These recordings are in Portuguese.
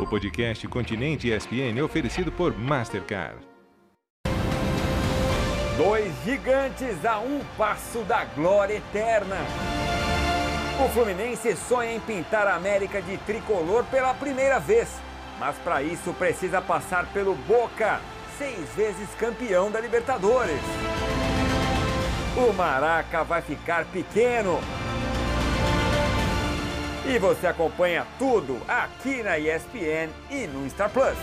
O podcast Continente ESPN é oferecido por Mastercard. Dois gigantes a um passo da glória eterna. O Fluminense sonha em pintar a América de tricolor pela primeira vez, mas para isso precisa passar pelo Boca, seis vezes campeão da Libertadores. O Maraca vai ficar pequeno. E você acompanha tudo aqui na ESPN e no Star Plus.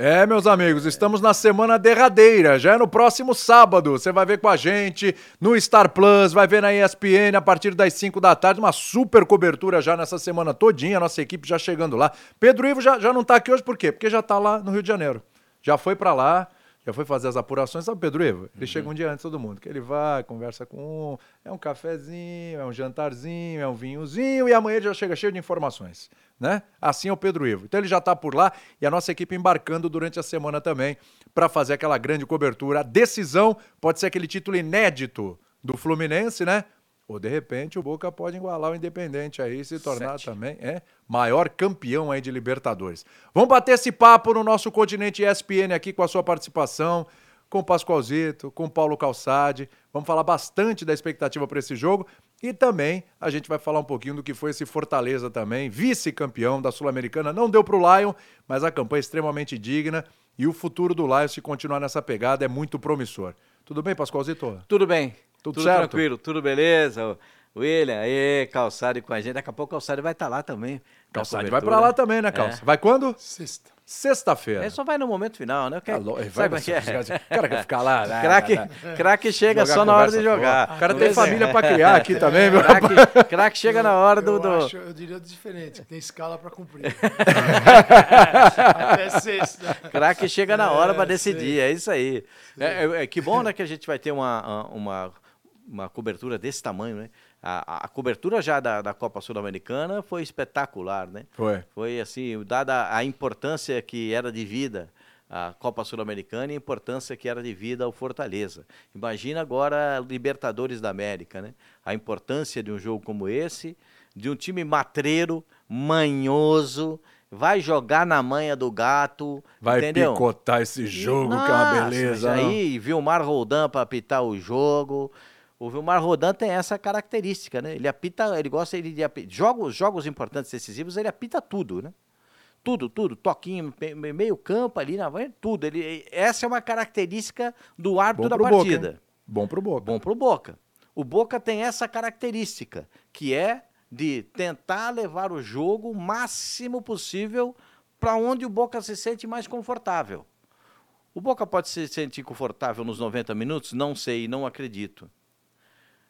É, meus amigos, estamos na semana derradeira. Já é no próximo sábado. Você vai ver com a gente no Star Plus, vai ver na ESPN a partir das 5 da tarde. Uma super cobertura já nessa semana todinha. Nossa equipe já chegando lá. Pedro Ivo já, já não está aqui hoje, por quê? Porque já está lá no Rio de Janeiro. Já foi para lá, já foi fazer as apurações. Sabe, Pedro Ivo? Ele uhum. chega um dia antes de todo mundo. Que ele vai, conversa com um, é um cafezinho, é um jantarzinho, é um vinhozinho, e amanhã ele já chega cheio de informações né? Assim é o Pedro Ivo. Então ele já está por lá e a nossa equipe embarcando durante a semana também para fazer aquela grande cobertura. A decisão pode ser aquele título inédito do Fluminense, né? Ou de repente o Boca pode igualar o Independente aí e se tornar Sete. também é maior campeão aí de Libertadores. Vamos bater esse papo no nosso continente ESPN aqui com a sua participação com o Pascoalzito, com o Paulo Calçade. Vamos falar bastante da expectativa para esse jogo e também a gente vai falar um pouquinho do que foi esse Fortaleza também, vice-campeão da Sul-Americana. Não deu para o Lion, mas a campanha é extremamente digna e o futuro do Lion, se continuar nessa pegada, é muito promissor. Tudo bem, Pascoalzito? Tudo bem. Tudo, tudo certo? tranquilo, tudo beleza. William, aí, Calçade com a gente. Daqui a pouco o Calçade vai estar tá lá também. Calçade vai para lá também, né, Calça? É. Vai quando? Sexta. Sexta-feira. É só vai no momento final, né? Quer, ah, vai, sabe é que é? O cara quer ficar lá. Né, craque, craque chega só na hora de jogar. O cara tem família para criar aqui também, meu craque, craque chega na hora do. Eu, do... Acho, eu diria diferente, tem escala para cumprir. Até sexta. Craque chega na hora é, para decidir, é isso aí. É, é, que bom, né, que a gente vai ter uma, uma, uma cobertura desse tamanho, né? A, a, cobertura já da, da Copa Sul-Americana foi espetacular, né? Foi. Foi assim, dada a importância que era de vida a Copa Sul-Americana e a importância que era de vida ao Fortaleza. Imagina agora Libertadores da América, né? A importância de um jogo como esse, de um time matreiro, manhoso, vai jogar na manha do gato, vai entendeu? picotar esse jogo, e, que é uma beleza. Aí, Vilmar Roldan para apitar o jogo. O Vilmar Rodan tem essa característica, né? Ele apita, ele gosta de apitar. Jogos, jogos importantes, decisivos, ele apita tudo, né? Tudo, tudo, toquinho, meio campo ali na tudo. Ele, essa é uma característica do árbitro da partida. Boca, Bom pro Boca. Bom pro Boca. O Boca tem essa característica, que é de tentar levar o jogo o máximo possível para onde o Boca se sente mais confortável. O Boca pode se sentir confortável nos 90 minutos? Não sei, não acredito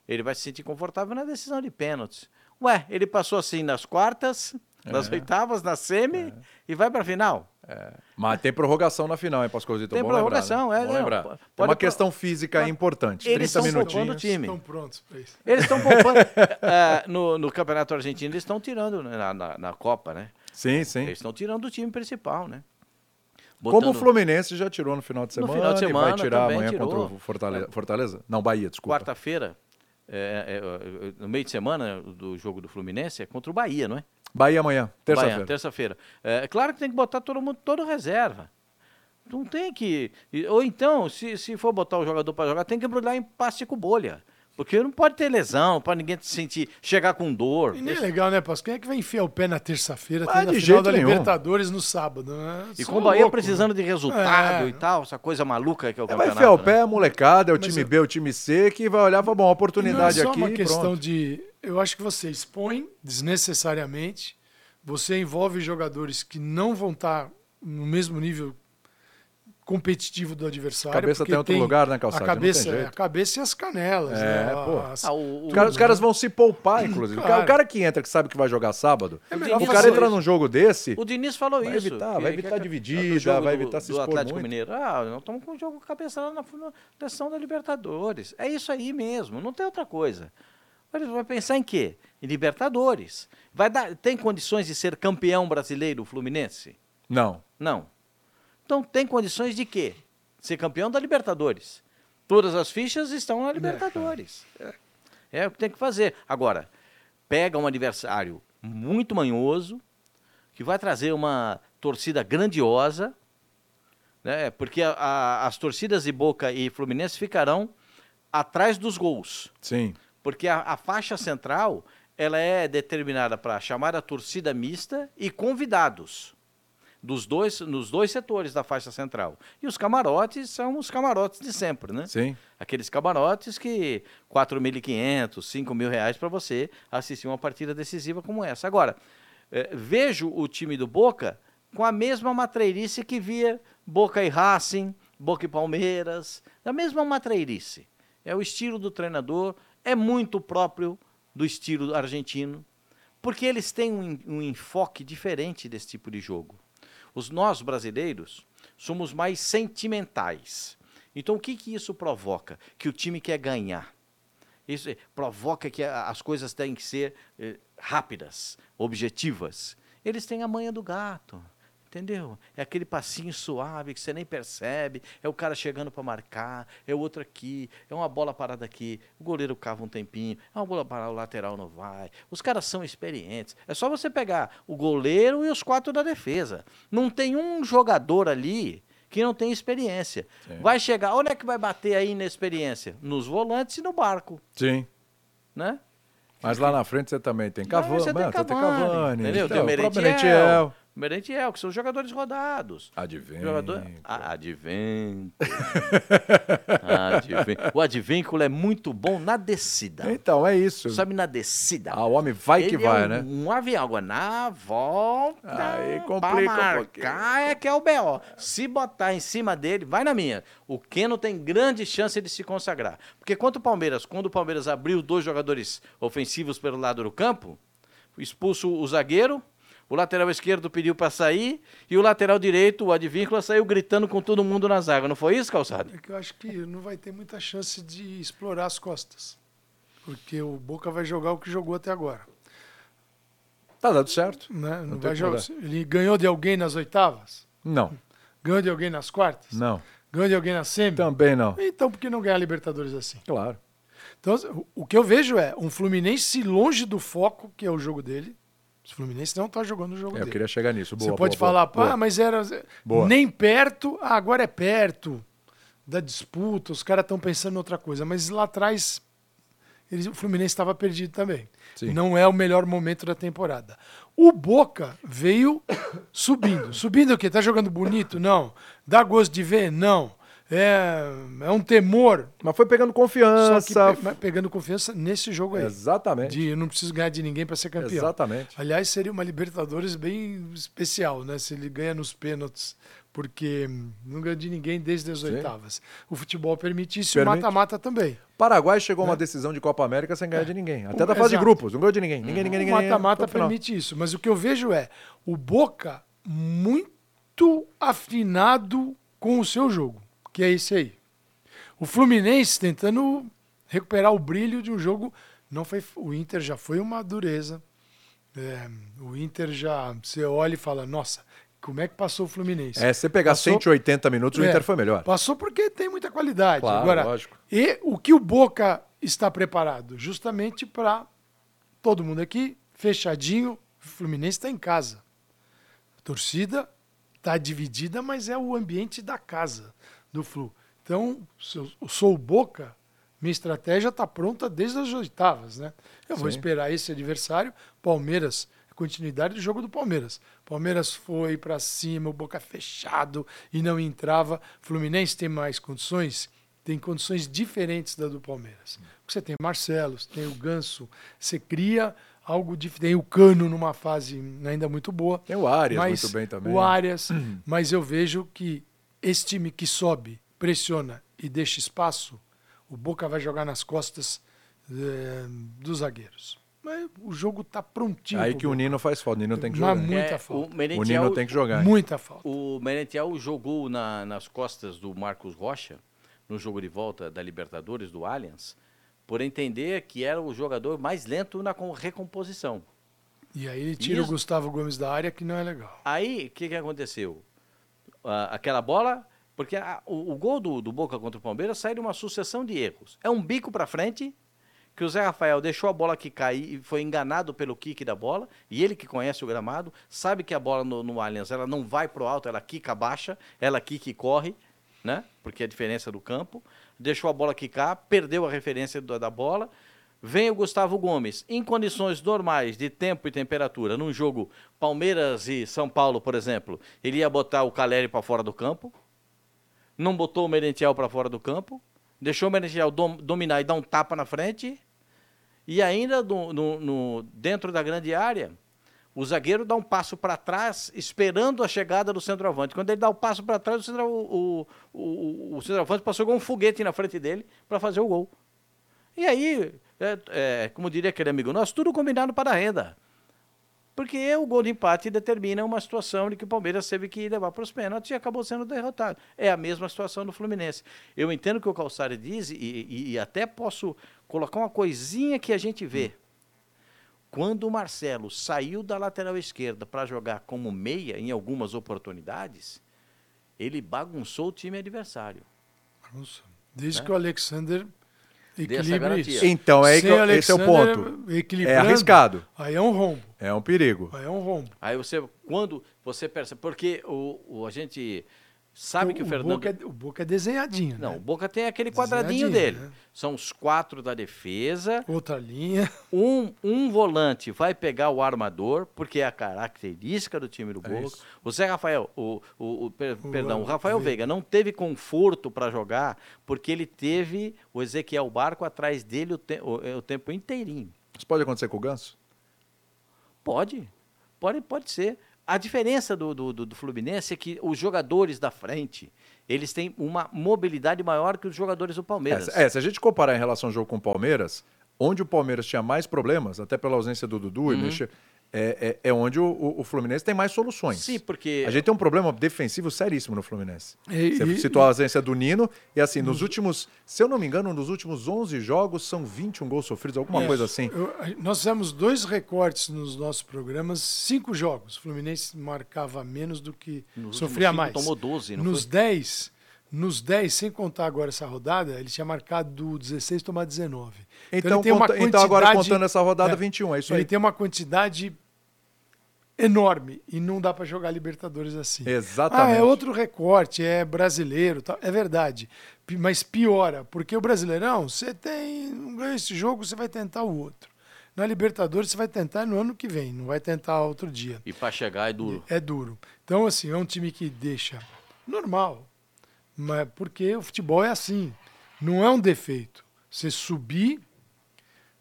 ele vai se sentir confortável na decisão de pênaltis. Ué, ele passou assim nas quartas, nas é. oitavas, na semi é. e vai para a final. É. Mas tem prorrogação na final, hein, Pascoalzito? Tem Bom prorrogação, lembrar, né? é. Bom lembrar. Não, tem uma questão física importante. Eles 30 estão minutinhos. o time. Estão prontos para isso. Eles estão poupando. uh, no, no Campeonato Argentino, eles estão tirando né, na, na, na, Copa, né? Sim, sim. Eles estão tirando o time principal, né? Botando... Como o Fluminense já tirou no final de semana, no final de semana e vai tirar amanhã tirou. contra o Fortaleza. Fortaleza? Não, Bahia, desculpa. Quarta-feira, é, é, é, no meio de semana do jogo do Fluminense é contra o Bahia, não é? Bahia amanhã, terça-feira. terça-feira. É, é, claro que tem que botar todo mundo, todo reserva. Não tem que. Ou então, se, se for botar o jogador para jogar, tem que embrulhar em plástico bolha. Porque não pode ter lesão, para ninguém se sentir, chegar com dor. E nem é legal, né, Pasco? Quem é que vai enfiar o pé na terça-feira, ah, tendo a final da nenhum. Libertadores no sábado, né? E com o Bahia louco, precisando né? de resultado é. e tal, essa coisa maluca que é o é, campeonato. Vai enfiar o pé, a molecada, é o Mas time B, o time C, que vai olhar e falar, bom, oportunidade aqui. Não é só uma questão pronto. de... Eu acho que você expõe desnecessariamente, você envolve jogadores que não vão estar no mesmo nível competitivo do adversário. A cabeça tem outro tem lugar, né, Calçado? A cabeça, a cabeça e as canelas. É, né? pô. As, ah, o, os, caras, os, caras, vão se poupar, inclusive. Claro. O cara que entra, que sabe que vai jogar sábado, é o cara entra num jogo desse. O Diniz falou vai isso. Evitar, vai evitar dividida, vai evitar se expor do Atlético muito. Mineiro. Ah, nós estamos com o jogo cabeça lá na decisão da Libertadores. É isso aí mesmo, não tem outra coisa. Ele vai pensar em quê? Em Libertadores. Vai dar, tem condições de ser campeão brasileiro o Fluminense? Não. Não. Então tem condições de quê? Ser campeão da Libertadores. Todas as fichas estão na Libertadores. É, é o que tem que fazer. Agora, pega um adversário muito manhoso, que vai trazer uma torcida grandiosa, né? porque a- a- as torcidas de Boca e Fluminense ficarão atrás dos gols. Sim. Porque a, a faixa central ela é determinada para chamar a torcida mista e convidados dos dois, nos dois setores da faixa central. E os camarotes são os camarotes de sempre, né? Sim. Aqueles camarotes que 4.500, 5 mil reais para você assistir uma partida decisiva como essa. Agora, eh, vejo o time do Boca com a mesma matreirice que via Boca e Racing, Boca e Palmeiras, a mesma matreirice. É o estilo do treinador, é muito próprio do estilo argentino, porque eles têm um, um enfoque diferente desse tipo de jogo. Os nós brasileiros somos mais sentimentais. Então o que que isso provoca? Que o time quer ganhar. Isso eh, provoca que as coisas têm que ser eh, rápidas, objetivas. Eles têm a manha do gato. Entendeu? É aquele passinho suave que você nem percebe. É o cara chegando para marcar, é o outro aqui, é uma bola parada aqui. O goleiro cava um tempinho, é uma bola parada, o lateral não vai. Os caras são experientes. É só você pegar o goleiro e os quatro da defesa. Não tem um jogador ali que não tem experiência. Vai chegar, onde é que vai bater aí na experiência? Nos volantes e no barco, Sim. né? Mas lá na frente você também tem Cavani. Tem tem Cavani, entendeu? então, tem o o próprio Merentiel, Merentiel. Que são jogadores rodados. Advento. Jogador... Ah, advento. advento. O advínculo é muito bom na descida. Então, é isso. Sabe, na descida. Ah, o homem vai que Ele vai, é um, né? Um avião, agora na volta. Aí complica um marcar é que é o B.O. Se botar em cima dele, vai na minha. O Keno tem grande chance de se consagrar. Porque quanto o Palmeiras, quando o Palmeiras abriu dois jogadores ofensivos pelo lado do campo, expulso o zagueiro, o lateral esquerdo pediu para sair e o lateral direito, o advíncula, saiu gritando com todo mundo na zaga. Não foi isso, Calçado? É que eu acho que não vai ter muita chance de explorar as costas. Porque o Boca vai jogar o que jogou até agora. Tá dando certo. Né? Não tem vai jogar. Ele ganhou de alguém nas oitavas? Não, Ganhou de alguém nas quartas? não. Ganhou de alguém na semi? Também não. Então por que não ganhar a Libertadores assim? Claro. Então, o que eu vejo é um Fluminense longe do foco, que é o jogo dele. O Fluminense não tá jogando o jogo É, eu dele. queria chegar nisso. Boa, Você pode boa, falar, boa, ah, boa. mas era Boa. nem perto, ah, agora é perto da disputa, os caras estão pensando em outra coisa. Mas lá atrás, eles- o Fluminense estava perdido também. Sim. Não é o melhor momento da temporada. O Boca veio subindo. Subindo o quê? Tá jogando bonito? Não. Dá gosto de ver? Não. É, é um temor. Mas foi pegando confiança. que pe- pegando confiança nesse jogo aí. Exatamente. De eu não preciso ganhar de ninguém para ser campeão. Exatamente. Aliás, seria uma Libertadores bem especial, né? Se ele ganha nos pênaltis, porque não ganha de ninguém desde as Sim. oitavas. O futebol permite isso e o mata-mata também. Paraguai chegou a uma decisão de Copa América sem ganhar de ninguém. Até O- da fase de exato. grupos. Não ganhou de ninguém. Ninguém, ninguém, o ninguém. mata-mata ponto final. permite isso. Mas o que eu vejo é o Boca muito afinado com o seu jogo, que é esse aí. O Fluminense tentando recuperar o brilho de um jogo. Não foi, o Inter já foi uma dureza. É, o Inter já. Você olha e fala, nossa, como é que passou o Fluminense? É, se você pegar Passou- 180 minutos, o É, Inter foi melhor. Passou porque tem muita qualidade. Claro, Agora, lógico. E o que o Boca está preparado? Justamente para todo mundo aqui, fechadinho, o Fluminense está em casa. A torcida está dividida, mas é o ambiente da casa do Flu. Então, se eu sou o Boca, minha estratégia está pronta desde as oitavas, né? Eu vou Sim. esperar esse adversário, Palmeiras, continuidade do jogo do Palmeiras. Palmeiras foi para cima, o Boca fechado e não entrava. Fluminense tem mais condições, tem condições diferentes da do Palmeiras. Porque você tem Marcelo, você tem o Ganso, você cria algo diferente. Tem o Cano numa fase ainda muito boa. Tem o Arias muito bem também. O Arias, mas eu vejo que esse time que sobe, pressiona e deixa espaço, o Boca vai jogar nas costas eh, dos zagueiros. Mas o jogo tá prontinho. Aí que o. Nino faz falta. O Nino tem que Mas jogar. Muita É, falta. O O Nino tem que jogar. Muita falta. O Merentiel jogou na- nas costas do Marcos Rocha, no jogo de volta da Libertadores, do Allianz, por entender que era o jogador mais lento na com- recomposição. E aí ele tira Isso. o Gustavo Gomes da área, que não é legal. Aí, o que, que aconteceu? Ah, aquela bola, porque a- o, o gol do, do Boca contra o Palmeiras sai de uma sucessão de erros. É um bico para frente, que o Zé Rafael deixou a bola que cair e foi enganado pelo kick da bola, e ele que conhece o gramado, sabe que a bola no, no Allianz ela não vai pro alto, ela quica baixa, ela quica e corre, né? Porque é a diferença do campo. Deixou a bola quicar, perdeu a referência da bola. Vem o Gustavo Gomes, em condições normais de tempo e temperatura, num jogo Palmeiras e São Paulo, por exemplo, ele ia botar o Caleri para fora do campo, não botou o Merentiel para fora do campo, deixou o Merentiel dom- dominar e dar um tapa na frente, e ainda no, no- no- dentro da grande área, o zagueiro dá um passo para trás, esperando a chegada do centroavante. Quando ele dá o passo para trás, o, centro, o, o, o- o centroavante passou com um foguete na frente dele para fazer o gol. E aí, é, é, como diria aquele amigo nosso, tudo combinado para a renda. Porque o gol de empate determina uma situação de que o Palmeiras teve que levar para os pênaltis e acabou sendo derrotado. É a mesma situação do Fluminense. Eu entendo o que o Calçari diz e, e- e até posso colocar uma coisinha que a gente vê. Quando o Marcelo saiu da lateral esquerda para jogar como meia em algumas oportunidades, ele bagunçou o time adversário. Nossa, Desde que o Alexander essa equilibre garantia. Então, é Sem esse é o ponto. equilibrando, É arriscado. Aí é um rombo. É um perigo. Aí é um rombo. Aí você, quando você percebe, porque o, o- a gente sabe que o, Fernando. Boca é, o Boca é desenhadinho, Não, o né? Boca tem aquele quadradinho Desenhadinho, dele. né? São os quatro da defesa. Outra linha. Um, um volante vai pegar o armador, porque é a característica do time do É Boca. isso. o Zé Rafael, o, o, o- per- O perdão, o Veiga. Rafael Veiga não teve conforto para jogar, porque ele teve o Ezequiel Barco atrás dele o, te- o- o tempo inteirinho. Isso pode acontecer com o Ganso? Pode, pode, pode ser. A diferença do, do, do- Fluminense é que os jogadores da frente, eles têm uma mobilidade maior que os jogadores do É, Palmeiras. se- é, se a gente comparar em relação ao jogo com o Palmeiras, onde o Palmeiras tinha mais problemas, até pela ausência do Dudu e Uhum. mexer, é, é, é onde o, o- Fluminense tem mais soluções. Sim, porque A gente tem um problema defensivo seríssimo no Fluminense. E- Você e- citou a ausência do Nino, e assim, nos últimos, se eu não me engano, nos últimos 11 jogos são 21 gols sofridos, alguma coisa assim. Eu- nós fizemos dois recortes nos nossos programas, cinco jogos. O Fluminense marcava menos do que Nos sofria mais. tomou 12, não nos foi? 10, nos 10, sem contar agora essa rodada, ele tinha marcado do 16 tomar 19. Então, ele tem uma conta- então agora contando essa rodada, 21, é isso ele aí. tem uma quantidade enorme e não dá para jogar Libertadores assim. Exatamente. Ah, é outro recorte, é brasileiro, tal. é verdade. Mas piora, porque o Brasileirão, você tem, não ganha esse jogo, você vai tentar o outro. Na Libertadores, você vai tentar no ano que vem, não vai tentar outro dia. E para chegar é duro. É duro. Então, assim, é um time que deixa normal. Mas porque o futebol é assim. Não é um defeito. Você subir,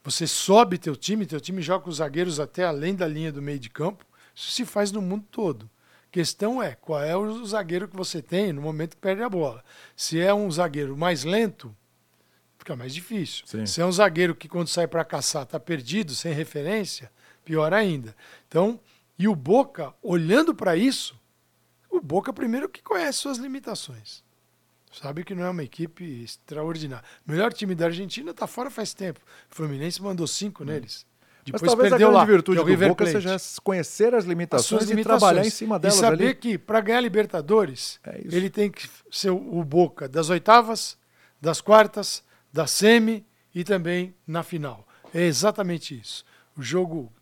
você sobe teu time, teu time joga com os zagueiros até além da linha do meio de campo. Isso se faz no mundo todo. A questão é qual é o zagueiro que você tem no momento que perde a bola. Se é um zagueiro mais lento, fica mais difícil. Sim. Se é um zagueiro que quando sai para caçar está perdido, sem referência, pior ainda. Então, e o Boca, olhando para isso, o Boca primeiro que conhece suas limitações. Sabe que não é uma equipe extraordinária. O melhor time da Argentina está fora faz tempo. O Fluminense mandou cinco neles. Mas Depois talvez a perdeu grande lá. virtude do River Boca Plate. seja conhecer as As limitações, e limitações. trabalhar em cima delas e saber ali. que para ganhar Libertadores, É ele tem que ser o o Boca das oitavas, das quartas, da semi e também na final. É exatamente isso. O jogo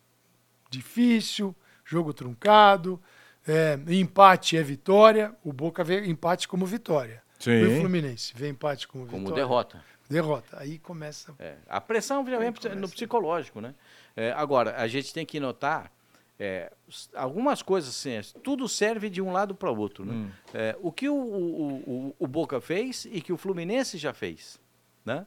difícil, jogo truncado, é, empate é vitória. O Boca vê empate como vitória. Sim. E o Fluminense vê empate como, Como vitória. derrota. Derrota. Aí começa. É, a pressão vem no psicológico, né? É, agora, a gente tem que notar é, algumas coisas assim, é, tudo serve de um lado para o outro. Né? É, o que o, o, o, o Boca fez e que o Fluminense já fez. Né?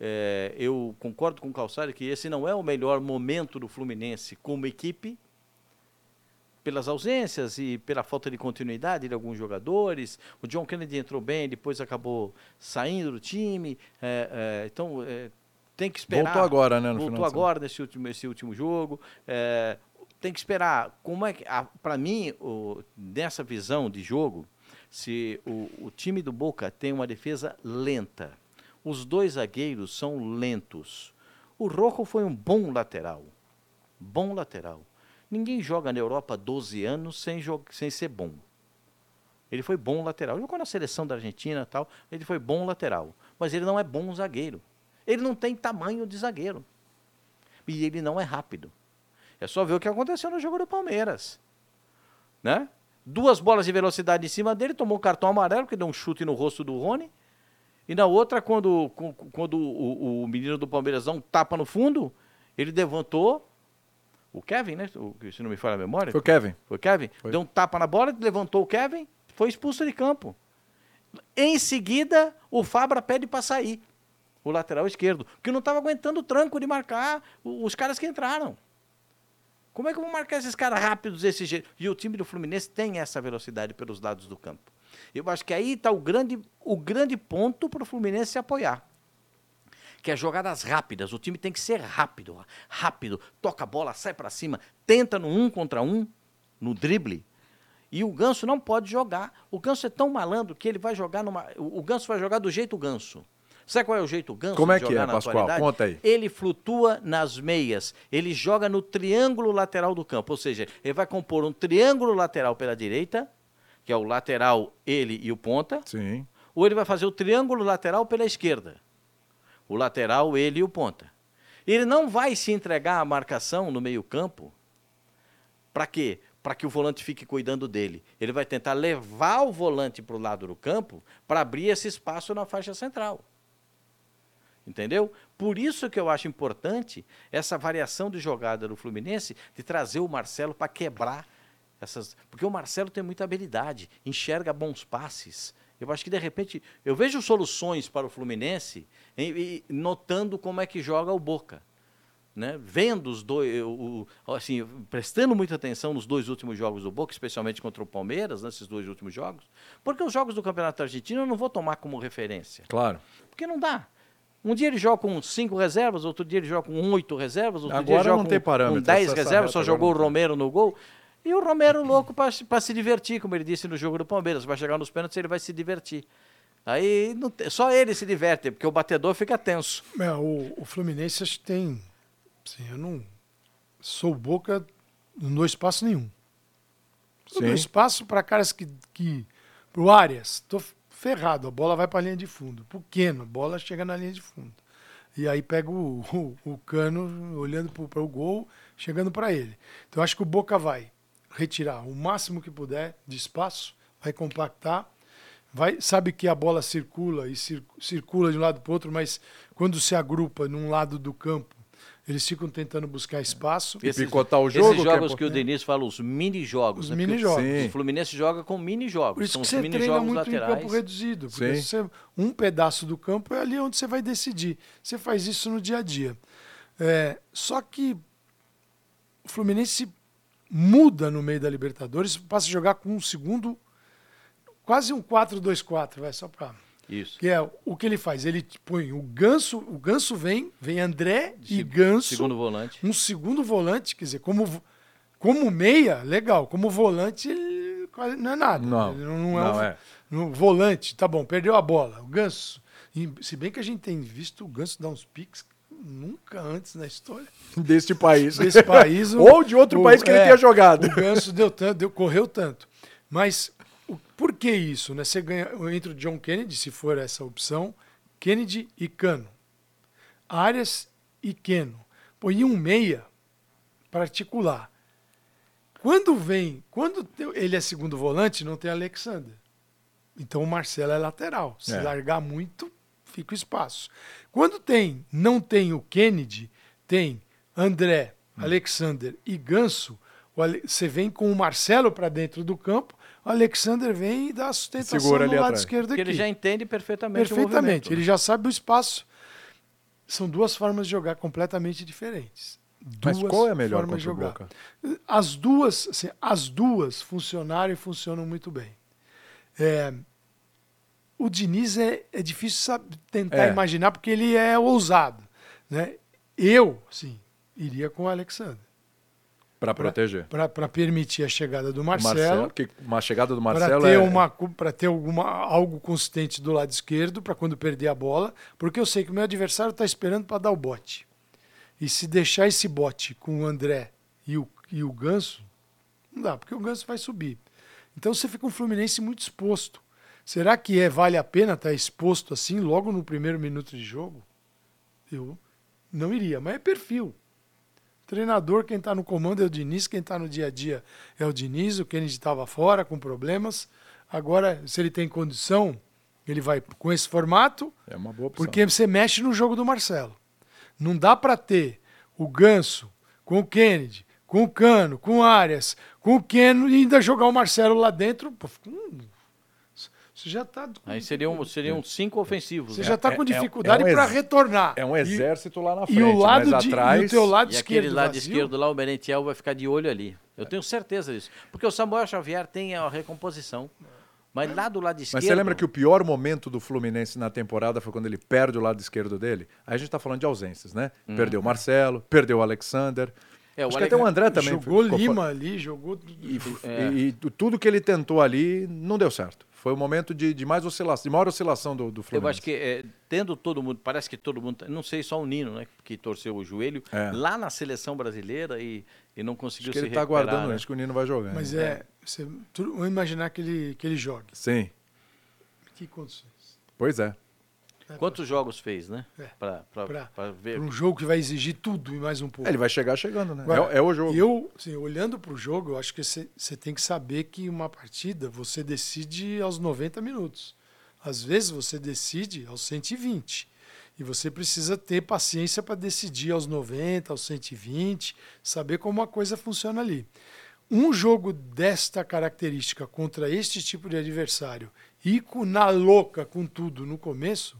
É, eu concordo com o Calçari que esse não é o melhor momento do Fluminense como equipe, pelas ausências e pela falta de continuidade de alguns jogadores. O John Kennedy entrou bem, depois acabou saindo do time. é, é, então, é, tem que esperar. Voltou agora, né, no Voltou agora nesse último, esse último jogo. É, tem que esperar. Como é que, para mim, o, nessa visão de jogo, se o, o time do Boca tem uma defesa lenta, os dois zagueiros são lentos. O Rojo foi um bom lateral, bom lateral. Ninguém joga na Europa 12 anos sem, sem ser bom. Ele foi bom lateral. Jogou na seleção da Argentina tal. Ele foi bom lateral. Mas ele não é bom zagueiro. Ele não tem tamanho de zagueiro. E ele não é rápido. É só ver o que aconteceu no jogo do Palmeiras. Né? Duas bolas de velocidade em cima dele, tomou o cartão amarelo, que deu um chute no rosto do Rony. E na outra, quando, quando o, o menino do Palmeiras dá um tapa no fundo, ele levantou. O Kevin, né? O, se não me falha a memória. Foi o Kevin. Foi o Kevin? Foi. Deu um tapa na bola, levantou o Kevin, foi expulso de campo. Em seguida, o Fabra pede para sair. O lateral esquerdo. Porque não estava aguentando o tranco de marcar os caras que entraram. Como é que eu vou marcar esses caras rápidos desse jeito? E o time do Fluminense tem essa velocidade pelos lados do campo. Eu acho que aí está o grande, o grande ponto para o Fluminense se apoiar. Que é jogadas rápidas. O time tem que ser rápido. Rápido. Toca a bola, sai para cima, tenta no um contra um, no drible. E o Ganso não pode jogar. O Ganso é tão malandro que ele vai jogar numa. O Ganso vai jogar do jeito Ganso. Sabe qual é o jeito ganso Como é que é, Pascoal? Conta aí. Ele flutua nas meias. Ele joga no triângulo lateral do campo. Ou seja, ele vai compor um triângulo lateral pela direita, que é o lateral, ele e o ponta. Sim. Ou ele vai fazer o triângulo lateral pela esquerda. O lateral, ele e o ponta. Ele não vai se entregar à marcação no meio-campo. Para quê? Para que o volante fique cuidando dele. Ele vai tentar levar o volante para o lado do campo para abrir esse espaço na faixa central. Entendeu? Por isso que eu acho importante essa variação de jogada do Fluminense, de trazer o Marcelo para quebrar essas. Porque o Marcelo tem muita habilidade, enxerga bons passes. Eu acho que de repente. Eu vejo soluções para o Fluminense em- notando como é que joga o Boca. Né? Vendo os dois, assim, prestando muita atenção nos dois últimos jogos do Boca, especialmente contra o Palmeiras, nesses dois últimos jogos, porque os jogos do Campeonato Argentino eu não vou tomar como referência. Claro. Porque não dá. Um dia ele joga com cinco reservas, outro dia ele joga com oito reservas, outro dia Agora ele joga com, com dez essa- essa reservas, só jogou o. Romero no gol. E o Romero louco para se divertir, como ele disse no jogo do Palmeiras. Vai chegar nos pênaltis ele vai se divertir. Aí tem- só ele se diverte, porque o batedor fica tenso. É, o, o Fluminense acho que tem. Assim, eu não sou boca, não dou espaço nenhum. Dou Sim. espaço para caras que, que. Pro Arias, tô ferrado, a bola vai para a linha de fundo. Pro Keno, a bola chega na linha de fundo. E aí pega o, o, o cano olhando para o gol, chegando para ele. Então eu acho que o Boca vai retirar o máximo que puder de espaço, vai compactar, vai, sabe que a bola circula e cir- circula de um lado para o outro, mas quando se agrupa num lado do campo, eles ficam tentando buscar espaço. E picotar o jogo, Esses que é jogos que, o. Denis fala, os mini-jogos. Os né? Mini-jogos. O Fluminense joga com mini-jogos. Por isso São que você treina mini-jogos muito em laterais. campo reduzido. Porque você- um pedaço do campo é ali onde você vai decidir. Você faz isso no dia a dia. É, só que o Fluminense muda no meio da Libertadores, passa a jogar com um segundo, quase um 4-2-4, vai só para Isso. que é o que ele faz. Ele põe o Ganso, o Ganso vem, vem André e Ganso, Segundo volante. um segundo volante, quer dizer, como como meia, legal. Como volante, ele quase não é nada. Não, Ele não, é, não um- é. no volante, tá bom, perdeu a bola. O Ganso, se bem que a gente tem visto o Ganso dar uns piques nunca antes na história Deste país. desse país. o- Ou de outro o- país que ele é, tenha jogado. O Ganso deu tanto, deu, correu tanto. Mas o- por que isso? Né? Você ganha entre o John Kennedy, se for essa opção, Kennedy e Cano. Arias e Keno. Pô, e um meia particular. Quando vem, quando ele é segundo volante, não tem Alexander. Então o Marcelo é lateral. Se É. largar muito, fica o espaço. Quando tem, não tem o Kennedy, tem André, Hum. Alexander e Ganso, você vem com o Marcelo para dentro do campo, o Alexander vem e dá a sustentação Segura no lado atrás. esquerdo Porque aqui. ele já entende perfeitamente, Perfeitamente. Ele já sabe o espaço. São duas formas de jogar completamente diferentes. Mas Duas qual é a melhor o de jogar. Boca? As duas, assim, as duas funcionaram e funcionam muito bem. É, o Diniz é, é difícil saber, tentar É. imaginar porque ele é ousado, né? Eu, sim, iria com o Alexander Pra proteger. para permitir a chegada do O Marcelo, porque uma chegada do para Marcelo ter é... uma para ter alguma algo consistente do lado esquerdo para quando perder a bola, porque eu sei que o meu adversário está esperando para dar o bote. E se deixar esse bote com o André e o, e o Ganso, não dá, porque o Ganso vai subir. Então você fica um Fluminense muito exposto. Será que é vale a pena estar exposto assim logo no primeiro minuto de jogo? eu não iria, mas é perfil. Treinador, quem está no comando é o Diniz, quem está no dia a dia é o Diniz. O Kennedy estava fora com problemas. Agora, se ele tem condição, ele vai com esse formato, É uma boa opção. porque você mexe no jogo do Marcelo. Não dá para ter o Ganso com o Kennedy, com o Cano, com o Arias, com o Keno e ainda jogar o Marcelo lá dentro. Pô, hum, você já está Aí seriam, seriam cinco ofensivos. você né? já está é- com é- dificuldade é um para retornar. É um E- exército lá na E, frente, o lado mas de, atrás... e o teu lado E esquerdo aquele lado vazio, esquerdo lá, o Merentiel vai ficar de olho ali. Eu tenho certeza disso. Porque o Samuel Xavier tem a recomposição. Mas lá do lado esquerdo. Mas você lembra que o pior momento do Fluminense na temporada foi quando ele perde o lado esquerdo dele? Aí a gente tá falando de ausências, né? Perdeu o Marcelo, perdeu o Alexander. É, o Acho que Ale- até o André também jogou Lima fora. ali, jogou. E, É. e- e tudo que ele tentou ali não deu certo. Foi o momento de, de mais oscilação, de maior oscilação do, do Fluminense. Eu acho que é, tendo todo mundo, parece que todo mundo, não sei só o Nino, né, que torceu o joelho É. lá na seleção brasileira e, e não Acho conseguiu que se ele tá recuperar. aguardando, né? acho que o Nino vai jogar. Mas né? é. Você, vamos imaginar que ele, que ele jogue. Sim, Que condições? pois é. Quantos jogos fez, né? É. Pra, pra, Pra- pra ver. Para um jogo que vai exigir tudo e mais um pouco. É, Ele vai chegar chegando, né? Agora, É, é o jogo. Eu, assim, olhando para o jogo, eu acho que você você tem que saber que uma partida você decide aos 90 minutos. Às vezes você decide aos 120. E você precisa ter paciência para decidir aos 90, aos 120, saber como a coisa funciona ali. Um jogo desta característica contra este tipo de adversário e com, na louca com tudo no começo,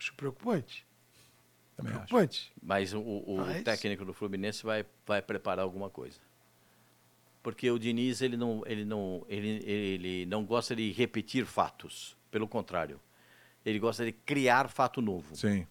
acho preocupante. Também acho. Preocupante. Mas o, o- o Mas- técnico do Fluminense vai, vai preparar alguma coisa. Porque o Diniz, ele não, ele, não, ele, ele não gosta de repetir fatos. Pelo contrário. Ele gosta de criar fato novo. Sim.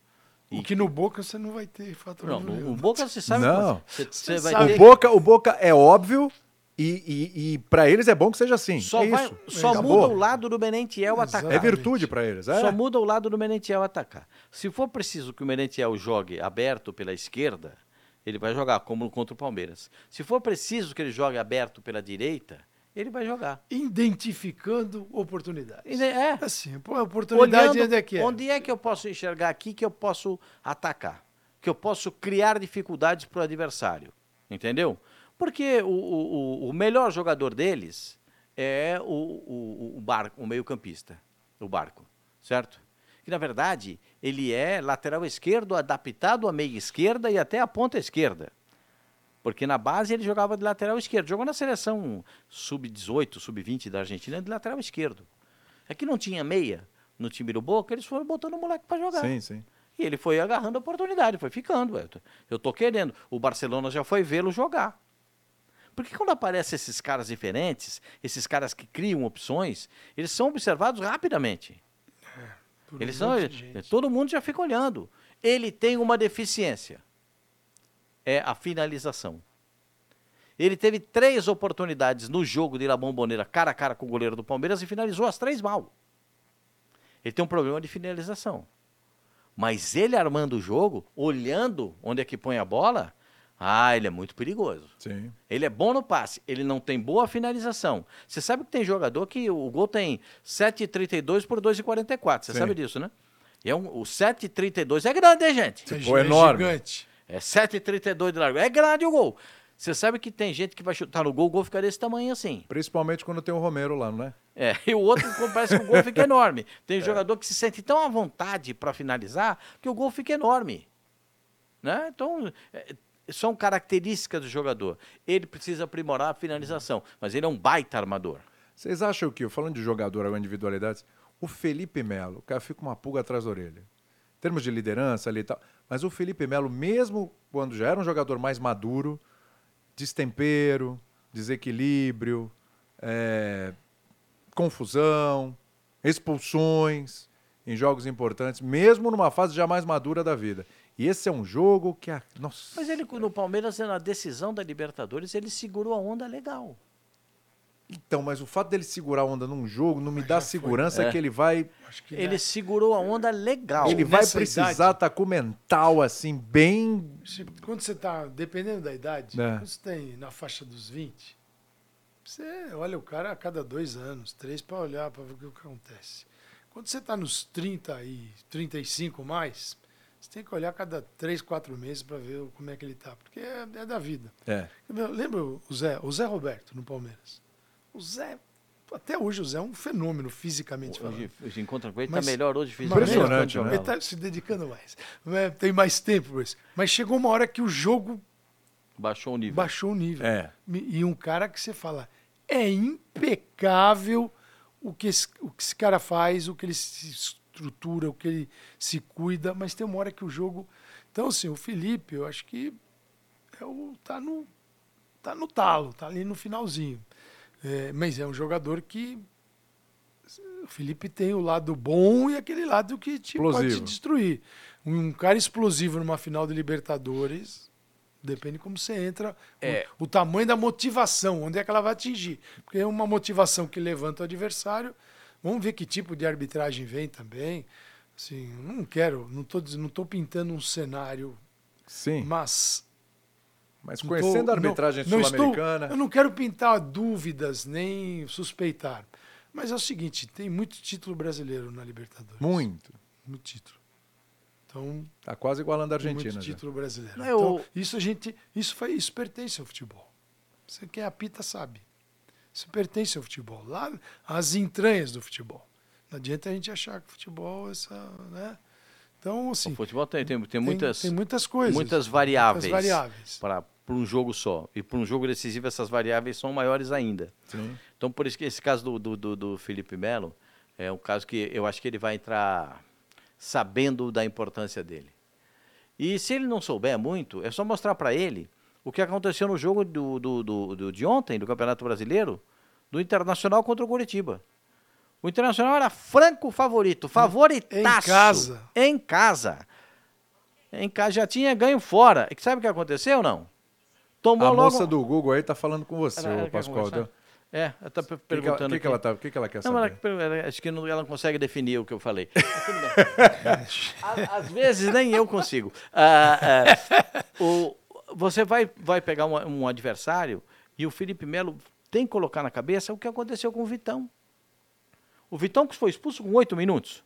O que no Boca você não vai ter fato Não, no, o Boca você sabe. Não. Você, Você você vai sabe. ter- O Boca, o Boca é óbvio e, e, e para eles é bom que seja assim. Só, é vai, isso. só Acabou. muda o lado do Menentiel atacar. É virtude para eles. É? Só muda o lado do Menentiel atacar. Se for preciso que o Menentiel jogue aberto pela esquerda, ele vai jogar, como contra o Palmeiras. Se for preciso que ele jogue aberto pela direita, ele vai jogar. Identificando oportunidades. É. Assim, oportunidade Olhando onde é que é? onde é que eu posso enxergar aqui que eu posso atacar, que eu posso criar dificuldades para o adversário, entendeu? Porque o, o, o- melhor jogador deles é o, o, barco, o meio-campista, o barco, certo? Que na verdade ele é lateral esquerdo adaptado à meia esquerda e até à ponta esquerda. Porque na base ele jogava de lateral esquerdo. Jogou na seleção sub-18, sub-20 da Argentina de lateral esquerdo. É que não tinha meia no time do Boca, eles foram botando o moleque para jogar. Sim, sim. E ele foi agarrando a oportunidade, foi ficando. Eu tô- Eu tô querendo. O Barcelona já foi vê-lo jogar. Porque quando aparecem esses caras diferentes, esses caras que criam opções, eles são observados rapidamente. Por Eles são, todo mundo já fica olhando. Ele tem uma deficiência. É a finalização. Ele teve três oportunidades no jogo de La Bombonera, cara a cara com o goleiro do Palmeiras, e finalizou as três mal. Ele tem um problema de finalização. Mas ele armando o jogo, olhando onde é que põe a bola, ah, ele é muito perigoso. Sim. Ele é bom no passe, ele não tem boa finalização. Você sabe que tem jogador que o gol tem 7,32 por 2,44. Você Sim. sabe disso, né? E é um, o 7,32 é grande, hein, gente? É, é enorme. gigante. É 7,32 de largo. É grande o gol. Você sabe que tem gente que vai chutar no gol, o gol fica desse tamanho assim. Principalmente quando tem o Romero lá, não é? É, e o outro parece que o gol fica enorme. Tem jogador que se sente tão à vontade para finalizar que o gol fica enorme. Né? Então, é, são características do jogador. Ele precisa aprimorar a finalização, mas ele é um baita armador. Vocês acham que, falando de jogador ou individualidades, o Felipe Melo, o cara fica uma pulga atrás da orelha. Em termos de liderança ali e tal. Mas o Felipe Melo, mesmo quando já era um jogador mais maduro, destempero, desequilíbrio, é, confusão, expulsões em jogos importantes, mesmo numa fase já mais madura da vida. E esse é um jogo que a. Nossa. Mas ele, no Palmeiras, na decisão da Libertadores, ele segurou a onda legal. Então, mas o fato dele segurar a onda num jogo não me Mas dá segurança É. que ele vai Acho que Ele né, segurou a onda legal. Ele vai precisar estar com o mental assim, bem. se- quando você está, dependendo da idade, É. quando você tem na faixa dos 20, você olha o cara a cada dois anos, três, para olhar, para ver o que acontece. Quando você está nos 30 e 35 mais, Você tem que olhar cada três, quatro meses para ver como é que ele tá, porque é, é da vida. É. Lembra o Zé, o Zé Roberto no Palmeiras? O Zé, até hoje o Zé é um fenômeno fisicamente falando. Hoje, hoje encontra com ele, está melhor hoje fisicamente. Impressionante, né? Ele está se dedicando mais. né? Tem mais tempo para isso. Mas chegou uma hora que o jogo Baixou o nível. baixou o nível. É. E um cara que você fala, é impecável o que, esse, o que esse cara faz, o que ele se estrutura, o que ele se cuida, mas tem uma hora que o jogo. Então, assim, o Felipe, eu acho que é o, tá, no, tá no talo, tá ali no finalzinho. É, mas é um jogador que. O Felipe tem o lado bom e aquele lado que te, pode te Explosivo. destruir. Um cara explosivo numa final de Libertadores, depende como você entra, o- É. o, tamanho da motivação, onde é que ela vai atingir. Porque é uma motivação que levanta o adversário. Vamos ver que tipo de arbitragem vem também. Assim, eu não quero, não estou não tô pintando um cenário, Sim. mas Mas não conhecendo tô- a arbitragem não- não sul-americana. eu não quero pintar dúvidas nem suspeitar. Mas é o seguinte, tem muito título brasileiro na Libertadores. Muito. Muito título. Então, Tá quase igualando a tem Argentina. muito já. título brasileiro. Eu- Então, isso a gente, isso foi, isso pertence ao futebol. Você que é apita sabe. Isso pertence ao futebol. Lá, as entranhas do futebol. Não adianta a gente achar que o futebol é essa, né? Então, assim, O futebol tem, tem, tem, tem, muitas, tem muitas coisas. muitas variáveis, Muitas variáveis. para um jogo só. E para um jogo decisivo, essas variáveis são maiores ainda. Sim. Então, por isso que esse caso do, do, do, do Felipe Melo é um caso que eu acho que ele vai entrar sabendo da importância dele. E se ele não souber muito, é só mostrar para ele o que aconteceu no jogo do, do, do, do- de ontem, do Campeonato Brasileiro, do Internacional contra o Curitiba. O Internacional era franco favorito, favoritaço. Em casa. Em casa. Em casa já tinha ganho fora. E sabe o que aconteceu ou não? Tomou A logo... moça do Google aí tá falando com você, Ela- ela Pascoal. O É, ela tá que, que, perguntando. que, que aqui. ela tá, o que, que ela quer Não, mas saber? ela, ela- acho que não- ela não consegue definir o que eu falei. Às vezes nem eu consigo. Ah, ah, o- você vai, vai pegar um, um adversário e o Felipe Melo tem que colocar na cabeça o que aconteceu com o Vitão. O Vitão que foi expulso com oito minutos.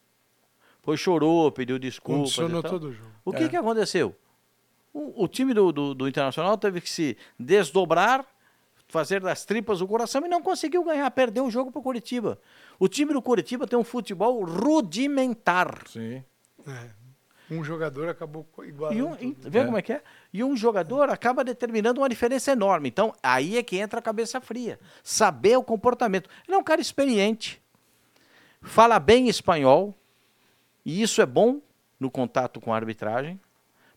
Foi, chorou, pediu desculpas. e tal. todo o jogo. O que, É. que aconteceu? O, o time do, do, do Internacional teve que se desdobrar, fazer das tripas o coração e não conseguiu ganhar, perdeu o jogo para o Curitiba. O time do Curitiba tem um futebol rudimentar. Sim. É. Um jogador acabou igualando. E um, e, tudo. vê É. como é que é? E um jogador acaba determinando uma diferença enorme. Então, aí é que entra a cabeça fria. Saber o comportamento. Ele é um cara experiente, fala bem espanhol, e isso é bom no contato com a arbitragem,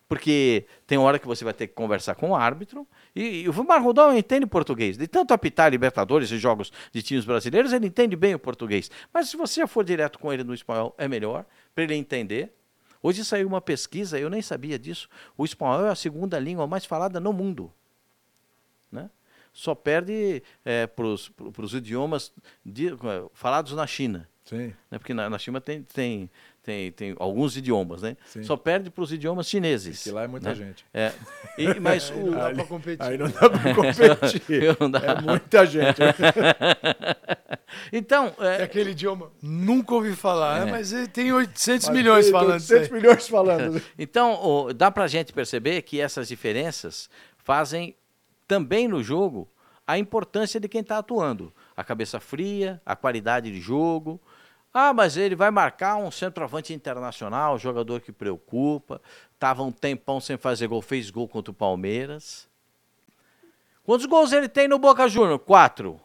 porque tem hora que você vai ter que conversar com o árbitro. E, e o Marrodão entende português. De tanto apitar Libertadores e jogos de times brasileiros, ele entende bem o português. Mas se você for direto com ele no espanhol, é melhor, para ele entender. Hoje saiu uma pesquisa, eu nem sabia disso. O espanhol é a segunda língua mais falada no mundo. Né? Só perde para os idiomas de- falados na China. Sim. Né? Porque na, na China tem, tem, tem, tem alguns idiomas, né? Sim. Só perde para os idiomas chineses. Que lá é muita né? gente. É. E- mas Aí o, não dá pra competir. Aí não dá pra competir. Não dá. É muita gente. então, É é, aquele idioma, nunca ouvi falar, né? mas ele tem 800 Mas milhões tem falando isso 800 aí. milhões falando. então o- dá para a gente perceber que essas diferenças fazem também no jogo a importância de quem está atuando. A cabeça fria, a qualidade de jogo. Ah, mas ele vai marcar um centroavante internacional, um jogador que preocupa. Estava um tempão sem fazer gol, fez gol contra o Palmeiras. Quantos gols ele tem no Boca Júnior? Quatro.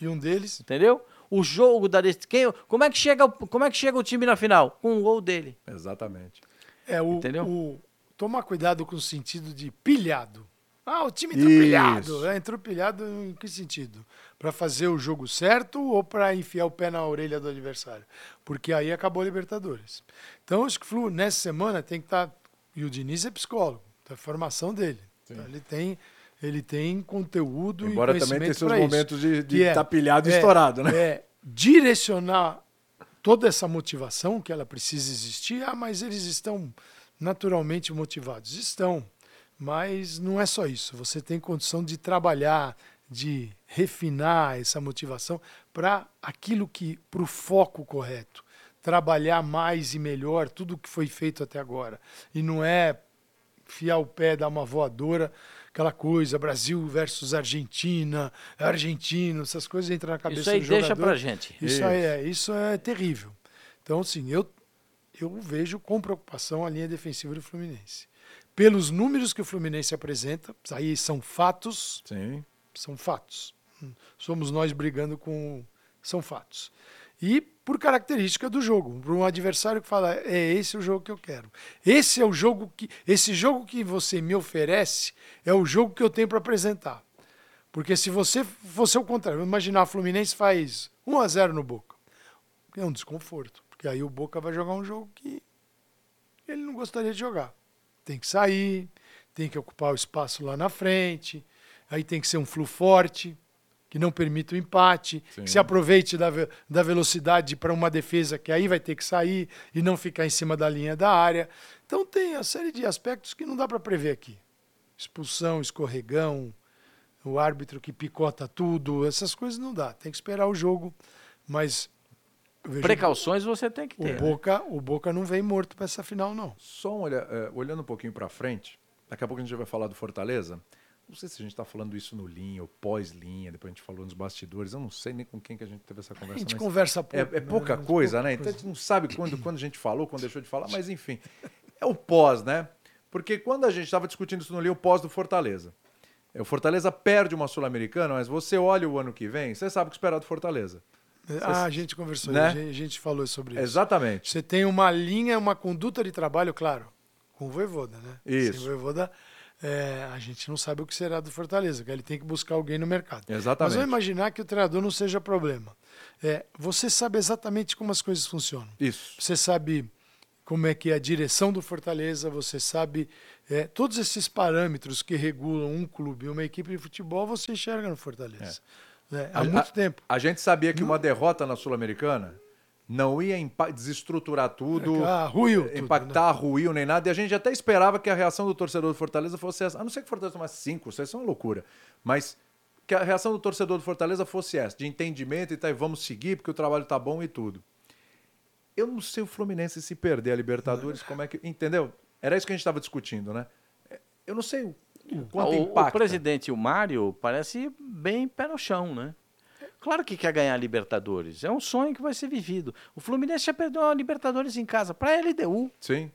E um deles, Entendeu? O jogo da quem, como é que chega o- como é que chega o time na final? Com um gol dele. Exatamente. é o, Entendeu? o- Tomar cuidado com o sentido de pilhado. Ah, o time tá Isso. pilhado. É, entrou pilhado em que sentido? Para fazer o jogo certo ou para enfiar o pé na orelha do adversário? Porque aí acabou a Libertadores. Então, acho que o Flu, nessa semana, tem que estar. E o Diniz é psicólogo, é a formação dele. Então, ele tem. Ele tem conteúdo Embora e também tenha seus pra isso. momentos de- de Que é- tá pilhado e é- estourado, né? É direcionar toda essa motivação que ela precisa existir. Ah, mas eles estão naturalmente motivados. Estão. Mas não é só isso. Você tem condição de trabalhar, de refinar essa motivação para aquilo que, para o foco correto. trabalhar mais e melhor tudo que foi feito até agora. E não é fiar o pé, dar uma voadora, aquela coisa, Brasil versus Argentina, argentino, essas coisas entram na cabeça Isso aí do jogador. deixa pra gente. Isso, aí é, isso é terrível. Então, assim, eu, eu vejo com preocupação a linha defensiva do Fluminense. Pelos números que o Fluminense apresenta, aí são fatos, Sim. São fatos. Somos nós brigando com. São fatos. E por característica do jogo. Para um adversário que fala, é esse o jogo que eu quero. Esse é o jogo que. Esse jogo que você me oferece é o jogo que eu tenho para apresentar. Porque se você fosse o contrário, imaginar o Fluminense faz 1 a 0 no Boca. É um desconforto. Porque aí o Boca vai jogar um jogo que ele não gostaria de jogar. Tem que sair, tem que ocupar o espaço lá na frente, aí tem que ser um flu forte, que não permita o empate, Sim. que se aproveite da, da velocidade para uma defesa que aí vai ter que sair e não ficar em cima da linha da área. Então tem a série de aspectos que não dá para prever aqui. Expulsão, escorregão, o árbitro que picota tudo, essas coisas não dá. Tem que esperar o jogo, mas Precauções você tem que o ter. né? Boca, o Boca não vem morto para essa final não. Só um olha, é, olhando um pouquinho para frente, daqui a pouco a gente vai falar do Fortaleza. Não sei se a gente está falando isso no linha ou pós-linha, depois a gente falou nos bastidores. Eu não sei nem com quem que a gente teve essa A conversa. gente mas conversa é, pouco. é né? pouca Mas coisa, né? Então a gente não sabe quando, quando a gente falou, quando deixou de falar, mas enfim. É o pós, né? Porque quando a gente estava discutindo isso no linha, o pós do Fortaleza. É, O Fortaleza perde uma Sul-Americana, mas você olha o ano que vem, você sabe o que esperar do Fortaleza. Ah, a gente conversou, Né? a gente- a gente falou sobre isso. Exatamente. Você tem uma linha, uma conduta de trabalho, claro, com o Voivoda, né? Isso. Sem Voivoda, é, a gente não sabe o que será do Fortaleza, que ele tem que buscar alguém no mercado. Exatamente. Mas vamos imaginar que o treinador não seja problema. É, você sabe exatamente como as coisas funcionam. Isso. Você sabe como é que é a direção do Fortaleza, você sabe é, todos esses parâmetros que regulam um clube, uma equipe de futebol, você enxerga no Fortaleza. né? Há A- muito a- tempo. A gente sabia que uma derrota na Sul-Americana não ia desestruturar tudo, Ah, ruiu tudo, impactar, ruiu nem nada. E a gente até esperava que a reação do torcedor do Fortaleza fosse essa. A não ser que o Fortaleza tomasse cinco, isso é uma loucura. Mas que a reação do torcedor do Fortaleza fosse essa, de entendimento e tá, e vamos seguir, porque o trabalho tá bom e tudo. Eu não sei o Fluminense se perder a Libertadores, como é que. Entendeu? Era isso que a gente estava discutindo, né? Eu não sei o, o quanto o, o impacta. presidente e o Mário parece bem pé no chão, né? Claro que quer ganhar a Libertadores. É um sonho que vai ser vivido. O Fluminense já perdeu a Libertadores em casa para a LDU. Sim.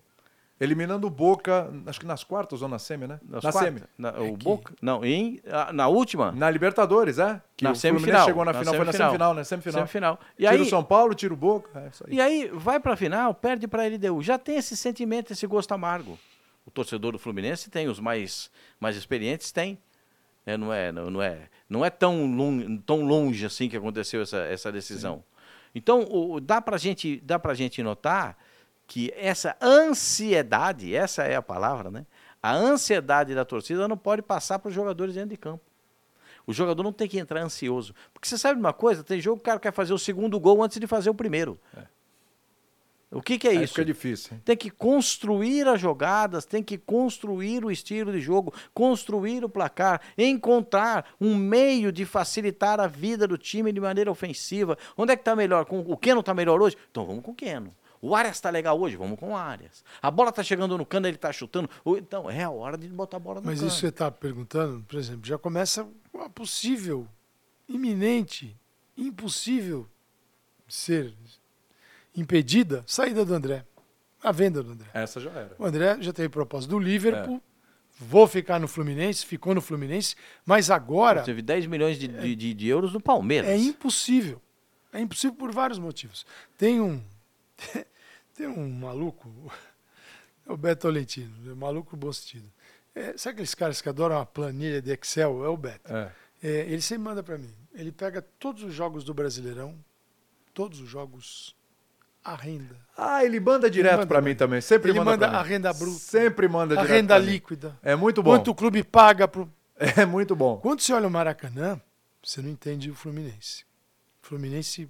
Eliminando o Boca, acho que nas quartas ou na semi, né? Nas na quartas. semi. Na, É o que- Boca? Não, em, na última? Na Libertadores, é? Que Na o Fluminense semifinal. chegou na, Na final, foi na semifinal. semifinal, né? Semifinal. Semifinal. E tira aí, o São Paulo, tira o Boca. É aí. e aí vai para a final, perde para a LDU. Já tem esse sentimento, esse gosto amargo. O torcedor do Fluminense tem, os mais, mais experientes têm. É, não, é, não, não é, não é tão, lon- tão longe assim que aconteceu essa, essa decisão. Então, o, dá para gente, dá a gente notar que essa ansiedade, essa é a palavra, né? A ansiedade da torcida não pode passar para os jogadores dentro de campo. O jogador não tem que entrar ansioso. Porque você sabe de uma coisa? Tem jogo que o cara quer fazer o segundo gol antes de fazer o primeiro. O que, que é Aí isso? fica difícil. Tem que construir as jogadas, tem que construir o estilo de jogo, construir o placar, encontrar um meio de facilitar a vida do time de maneira ofensiva. Onde é que está melhor? Com, o Keno está melhor hoje? Então vamos com o Keno. O Arias está legal hoje? Vamos com o Arias. A bola está chegando no cano, ele está chutando. Ou- Então é a hora de botar a bola no Mas cano. isso que você está perguntando, por exemplo, já começa com a possível, iminente, impossível ser impedida saída do André. A venda do André. Essa já era. O André já teve proposta do Liverpool, vou ficar no Fluminense, ficou no Fluminense, mas agora Teve 10 milhões de, de- de- de euros no Palmeiras. é impossível. É impossível por vários motivos. Tem um tem um maluco, é o Beto Tolentino, é um maluco no bom sentido. É, sabe aqueles caras que adoram uma planilha de Excel? É o Beto. É. É, ele sempre manda para mim. Ele pega todos os jogos do Brasileirão, todos os jogos, a renda. Ah, ele manda direto pra mim também. Sempre Ele manda, manda a renda bruta, Sempre manda a direto renda pra mim. líquida. É muito bom. Quanto o clube paga pro. É muito bom. Quando você olha o Maracanã, você não entende o Fluminense. O Fluminense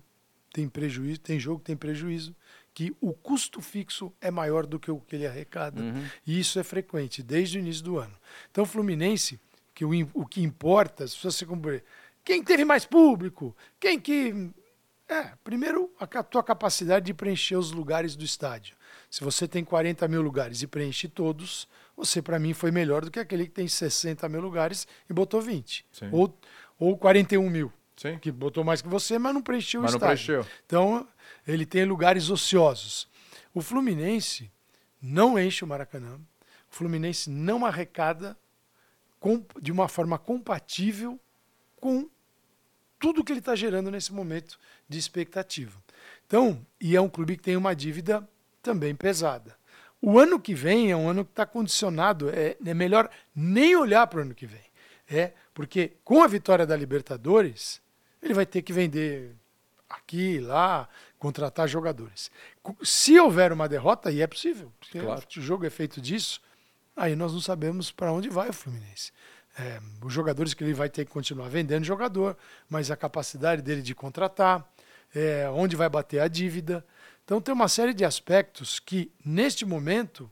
tem prejuízo, tem jogo tem prejuízo, que o custo fixo é maior do que o que ele arrecada. E isso é frequente desde o início do ano. Então, o Fluminense, que o, o que importa, se você comprar, quem teve mais público, quem que É, primeiro, a tua capacidade de preencher os lugares do estádio. Se você tem 40 mil lugares e preenche todos, você, para mim, foi melhor do que aquele que tem 60 mil lugares e botou 20. Sim. Ou, ou 41 mil, Sim. que botou mais que você, mas não preencheu Mas o estádio. preencheu. Então, ele tem lugares ociosos. O Fluminense não enche o Maracanã. O Fluminense não arrecada com- de uma forma compatível com tudo que ele está gerando nesse momento de expectativa. Então, e é um clube que tem uma dívida também pesada. O ano que vem é um ano que está condicionado, é, é melhor nem olhar para o ano que vem. É, porque com a vitória da Libertadores, ele vai ter que vender aqui, lá, contratar jogadores. Se houver uma derrota, e é possível, porque Claro. o jogo é feito disso, aí nós não sabemos para onde vai o Fluminense. É, os jogadores que ele vai ter que continuar vendendo jogador, mas a capacidade dele de contratar, é, onde vai bater a dívida. Então tem uma série de aspectos que, neste momento,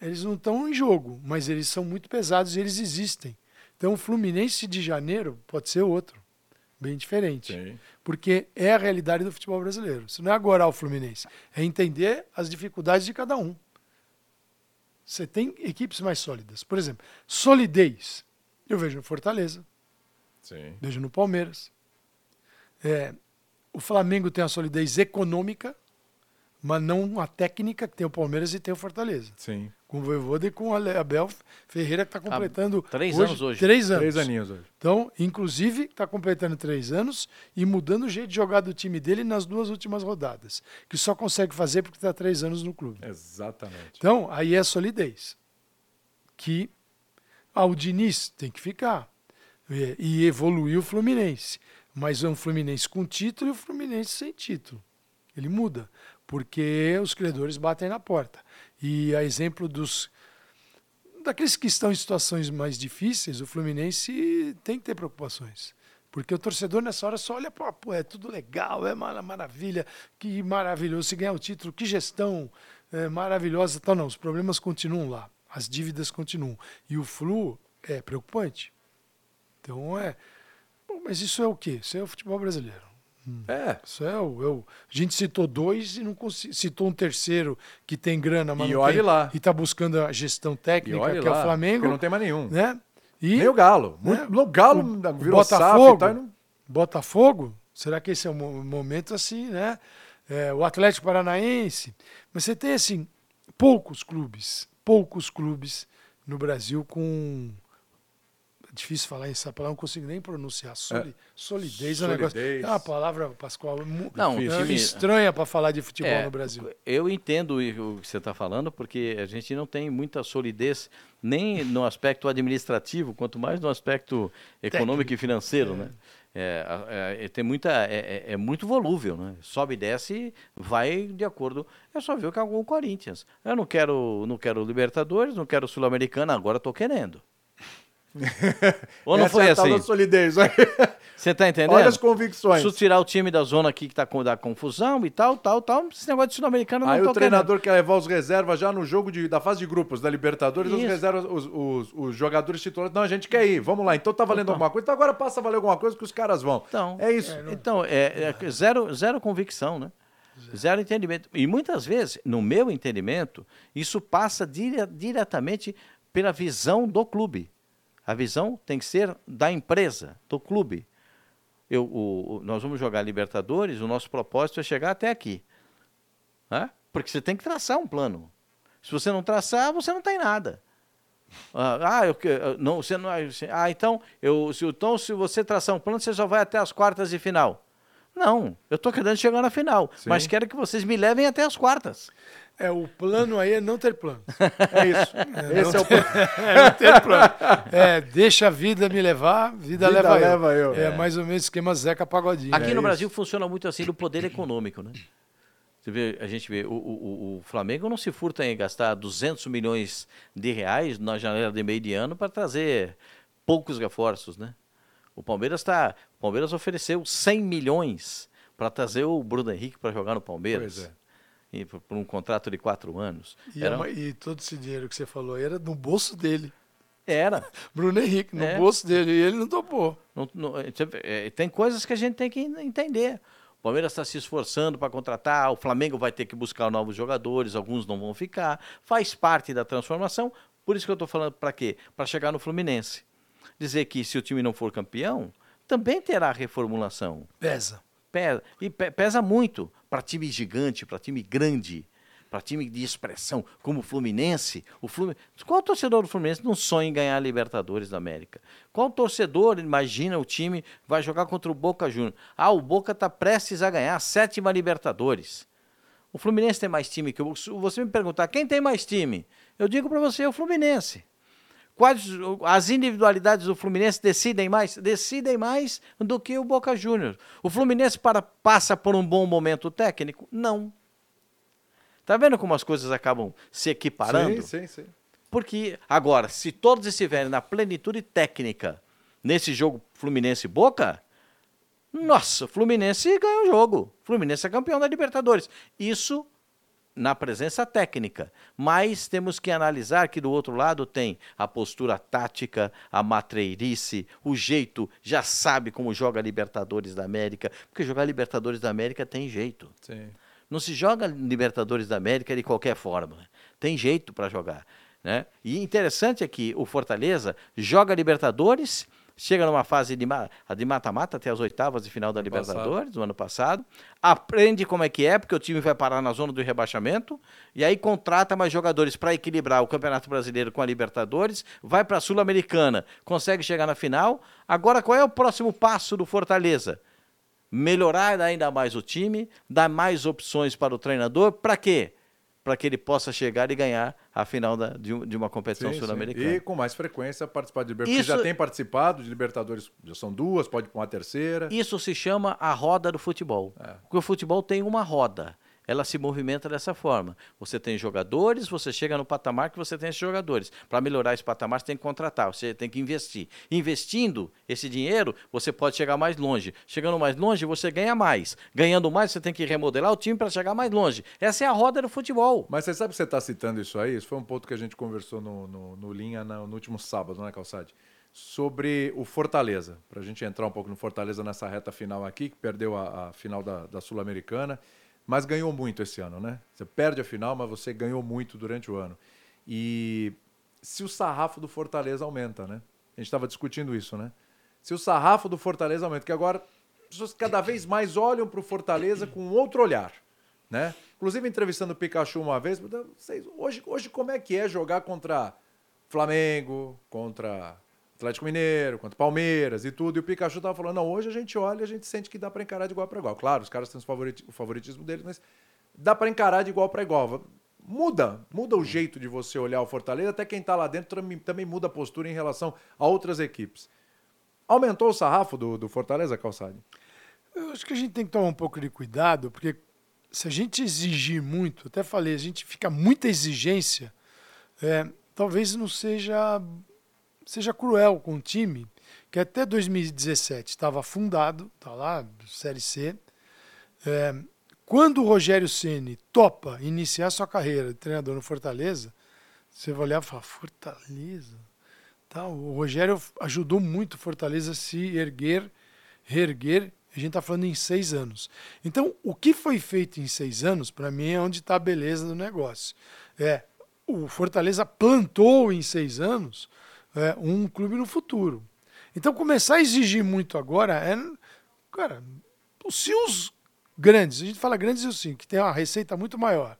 eles não estão em jogo, mas eles são muito pesados e eles existem. Então o Fluminense de janeiro pode ser outro, bem diferente. Sim. Porque é a realidade do futebol brasileiro. Isso não é agora o Fluminense, é entender as dificuldades de cada um. Você tem equipes mais sólidas. Por exemplo, solidez. Eu vejo no Fortaleza, Sim. vejo no Palmeiras. É, o Flamengo tem a solidez econômica, mas não a técnica que tem o Palmeiras e tem o Fortaleza. Sim. Com o Voivoda e com o Ale- Abel Ferreira, que está completando. três anos hoje. Três anos. Três aninhos hoje. Então, inclusive, está completando três anos e mudando o jeito de jogar do time dele nas duas últimas rodadas. Que só consegue fazer porque está três anos no clube. Exatamente. Então, aí é solidez. Que ah, o Diniz tem que ficar. E, e evoluir o Fluminense. Mas é um Fluminense com título e o Fluminense sem título. Ele muda. Porque os credores batem na porta. E a exemplo dos. Daqueles que estão em situações mais difíceis, o Fluminense tem que ter preocupações. Porque o torcedor nessa hora só olha, pô, é tudo legal, é mara- maravilha, que maravilhoso. Se ganhar o título, que gestão é, maravilhosa. Tal, não, os problemas continuam lá, as dívidas continuam. E o Flu é preocupante. Então é. Bom, mas isso é o quê? Isso é o futebol brasileiro. É. Isso é o. é o- a gente citou dois e não citou um terceiro que tem grana, mas E olhe lá. e está buscando a gestão técnica, que é lá, o Flamengo. não tem mais nenhum. né? E Nem o Galo. Né? O Galo O virou Botafogo, tal, não- Botafogo, será que esse é um mo- momento assim, né? É, o Atlético Paranaense. Mas você tem, assim, poucos clubes, poucos clubes no Brasil com. é Difícil falar essa palavra, não consigo nem pronunciar. Soli- Solidez, é um negócio. Solidez. É uma palavra, Pascoal, Não, é estranha para falar de futebol É, no Brasil. Eu entendo o que você está falando, porque a gente não tem muita solidez nem no aspecto administrativo, quanto mais no aspecto econômico e financeiro, né? É, é, tem muita, é, é- é muito volúvel, né? Sobe e desce, vai de acordo. É só ver o que é o Corinthians. Eu não quero, não quero Libertadores, não quero Sul-Americana, agora estou querendo. Ou não Essa foi é assim? da solidez. Olha Você está entendendo? as convicções. Se tirar o time da zona aqui que tá com da confusão e tal, tal, tal, esse negócio de sul-americano eu Aí não o treinador quer levar os reservas já no jogo de- da fase de grupos da Libertadores, os reservas, os, os- os jogadores titulares. Não, a gente quer ir, vamos lá. Então tá valendo alguma coisa, então agora passa a valer alguma coisa que os caras vão. Então, é isso. Então, é, é zero, zero convicção, né? Zero entendimento. E muitas vezes, no meu entendimento, isso passa dire- diretamente pela visão do clube. A visão tem que ser da empresa, do clube. Eu, o- o- nós vamos jogar Libertadores, o nosso propósito é chegar até aqui. né? Porque você tem que traçar um plano. Se você não traçar, você não tem nada. Ah, ah, eu, eu- não, você não, você- ah, então, eu, se, então, se você traçar um plano, você só vai até as quartas de final. Não, eu estou querendo chegar na final, mas quero que vocês me levem até as quartas. É, o plano aí é não ter plano. É isso. Esse é o É não ter plano. É, deixa a vida me levar, vida, Vida leva, leva eu. eu. É, mais ou menos esquema Zeca Pagodinho. Aqui É no isso. Brasil funciona muito assim do poder econômico, né? Você vê, a gente vê, o, o- o- o Flamengo não se furta em gastar 200 milhões de reais na janela de meio de ano para trazer poucos reforços, né? O Palmeiras tá, o Palmeiras ofereceu 100 milhões para trazer o Bruno Henrique para jogar no Palmeiras. Pois é. E por, por um contrato de quatro anos. E, Era, ma- e todo esse dinheiro que você falou era no bolso dele. era. Bruno Henrique, no É. bolso dele. E ele não topou. Não- não- é, é, tem coisas que a gente tem que entender. O Palmeiras está se esforçando para contratar, o Flamengo vai ter que buscar novos jogadores, alguns não vão ficar. Faz parte da transformação. Por isso que eu estou falando para quê? Para chegar no Fluminense. Dizer que se o time não for campeão, também terá reformulação. Pesa. Pesa, e pe- pesa muito para time gigante, para time grande, para time de expressão, como o Fluminense. O Fluminense. Qual torcedor do Fluminense não sonha em ganhar a Libertadores da América? Qual torcedor imagina o time vai jogar contra o Boca Juniors? Ah, o Boca está prestes a ganhar a sétima Libertadores. O Fluminense tem mais time que o você me perguntar quem tem mais time, eu digo para você o Fluminense. Quais as individualidades do Fluminense decidem mais? Decidem mais do que o Boca Juniors. O Fluminense para, passa por um bom momento técnico? Não. Tá vendo como as coisas acabam se equiparando? Sim, sim, sim. Porque, agora, se todos estiverem na plenitude técnica nesse jogo Fluminense Boca, nossa, Fluminense ganha o jogo. Fluminense é campeão da Libertadores. Isso na presença técnica. Mas temos que analisar que do outro lado tem a postura tática, a matreirice, o jeito, já sabe como joga Libertadores da América, porque jogar Libertadores da América tem jeito. sim. Não se joga Libertadores da América de qualquer forma. Tem jeito para jogar. Né? E interessante é que o Fortaleza joga Libertadores, chega numa fase de mata-mata até as oitavas de final da Ano passado. Libertadores, do ano passado, aprende como é que é, porque o time vai parar na zona do rebaixamento, e aí contrata mais jogadores para equilibrar o Campeonato Brasileiro com a Libertadores, vai para a Sul-Americana, consegue chegar na final. Agora, qual é o próximo passo do Fortaleza? melhorar ainda mais o time, dar mais opções para o treinador, para quê? Para que ele possa chegar e ganhar a final da- de, de uma competição sul-americana. E com mais frequência participar de Libertadores. Isso- já tem participado de Libertadores, já são duas, pode ir para uma terceira. Isso se chama a roda do futebol. É. Porque o futebol tem uma roda. Ela se movimenta dessa forma. Você tem jogadores, você chega no patamar que você tem esses jogadores. Para melhorar esse patamar, você tem que contratar, você tem que investir. Investindo esse dinheiro, você pode chegar mais longe. Chegando mais longe, você ganha mais. Ganhando mais, você tem que remodelar o time para chegar mais longe. Essa é a roda do futebol. Mas você sabe que você está citando isso aí? Isso foi um ponto que a gente conversou no, no, no Linha na- no último sábado, né, Calçade? Sobre o Fortaleza. Para a gente entrar um pouco no Fortaleza nessa reta final aqui, que perdeu a, a final da, da Sul-Americana, mas ganhou muito esse ano, né? Você perde a final, mas você ganhou muito durante o ano. E se o sarrafo do Fortaleza aumenta, né? A gente estava discutindo isso, né? Se o sarrafo do Fortaleza aumenta, que agora as pessoas cada vez mais olham para o Fortaleza com outro olhar, né? Inclusive entrevistando o Pikachu uma vez, perguntando, "Vocês- hoje, hoje como é que é jogar contra Flamengo, contra Atlético Mineiro, contra Palmeiras e tudo. E o Pikachu tava falando, não, hoje a gente olha e a gente sente que dá para encarar de igual para igual. Claro, os caras têm o favoritismo deles, mas dá para encarar de igual para igual. Muda, muda o jeito de você olhar o Fortaleza, até quem tá lá dentro também, também muda a postura em relação a outras equipes. Aumentou o sarrafo do, do Fortaleza, Calçade? Eu acho que a gente tem que tomar um pouco de cuidado, porque se a gente exigir muito, até falei, a gente fica muita exigência, é, talvez não seja seja cruel com o time que até 2017 estava afundado, tá lá, Série C. É, quando o Rogério Ceni topa iniciar sua carreira de treinador no Fortaleza, você vai olhar e falar, Fortaleza? Tá, o Rogério ajudou muito o Fortaleza a se erguer, reerguer. A gente está falando em seis anos. Então, o que foi feito em seis anos, para mim, é onde está a beleza do negócio. É, o Fortaleza plantou em seis anos é, um clube no futuro. Então, começar a exigir muito agora é. Cara, se os grandes, a gente fala grandes assim, que tem uma receita muito maior,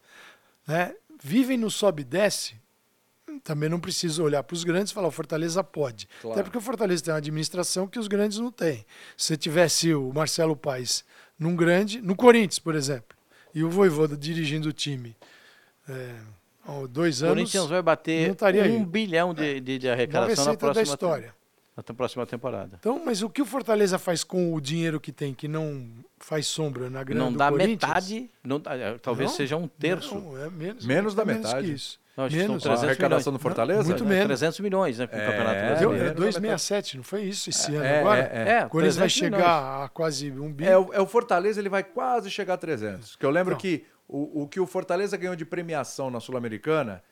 né, vivem no sobe e desce, também não precisa olhar para os grandes e falar o Fortaleza pode. Claro. Até porque o Fortaleza tem uma administração que os grandes não têm. Se tivesse o Marcelo Paes num grande, no Corinthians, por exemplo, e o Voivoda dirigindo o time é, há dois O anos, Corinthians vai bater não um aí. bilhão de, de, de uma arrecadação na receita da próxima, história. na próxima temporada. Então, mas o que o Fortaleza faz com o dinheiro que tem, que não faz sombra na grana Não do dá metade, não dá- é, talvez Não, seja um terço. Não, é menos, Menos da menos metade. que isso. Não, menos. 300 a arrecadação milhões. do Fortaleza? Muito É, menos. 300 milhões né, com o É, Campeonato Deu, Brasileiro. é menos da 267, não foi isso esse ano É, agora? é, é. É, O Corinthians vai 300 milhões. chegar a quase um bi. É, o, é o Fortaleza, ele vai quase chegar a 300. Que eu lembro Não. que o, o que o Fortaleza ganhou de premiação na Sul-Americana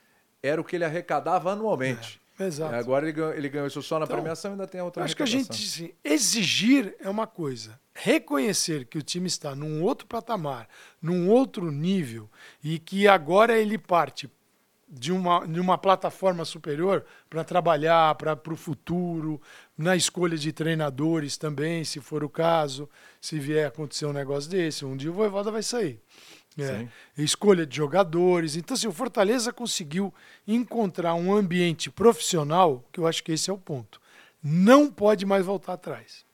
era o que ele arrecadava anualmente. Exato. É, Agora ele ganhou, ele ganhou isso só na Então, premiação e ainda tem a outra acho que a gente assim, exigir é uma coisa, reconhecer que o time está num outro patamar, num outro nível e que agora ele parte de uma, de uma plataforma superior para trabalhar para o futuro, na escolha de treinadores também, se for o caso, se vier acontecer um negócio desse, um dia o Voivoda vai sair. É, escolha de jogadores. Então, assim, o Fortaleza conseguiu encontrar um ambiente profissional, que eu acho que esse é o ponto. Não pode mais voltar atrás.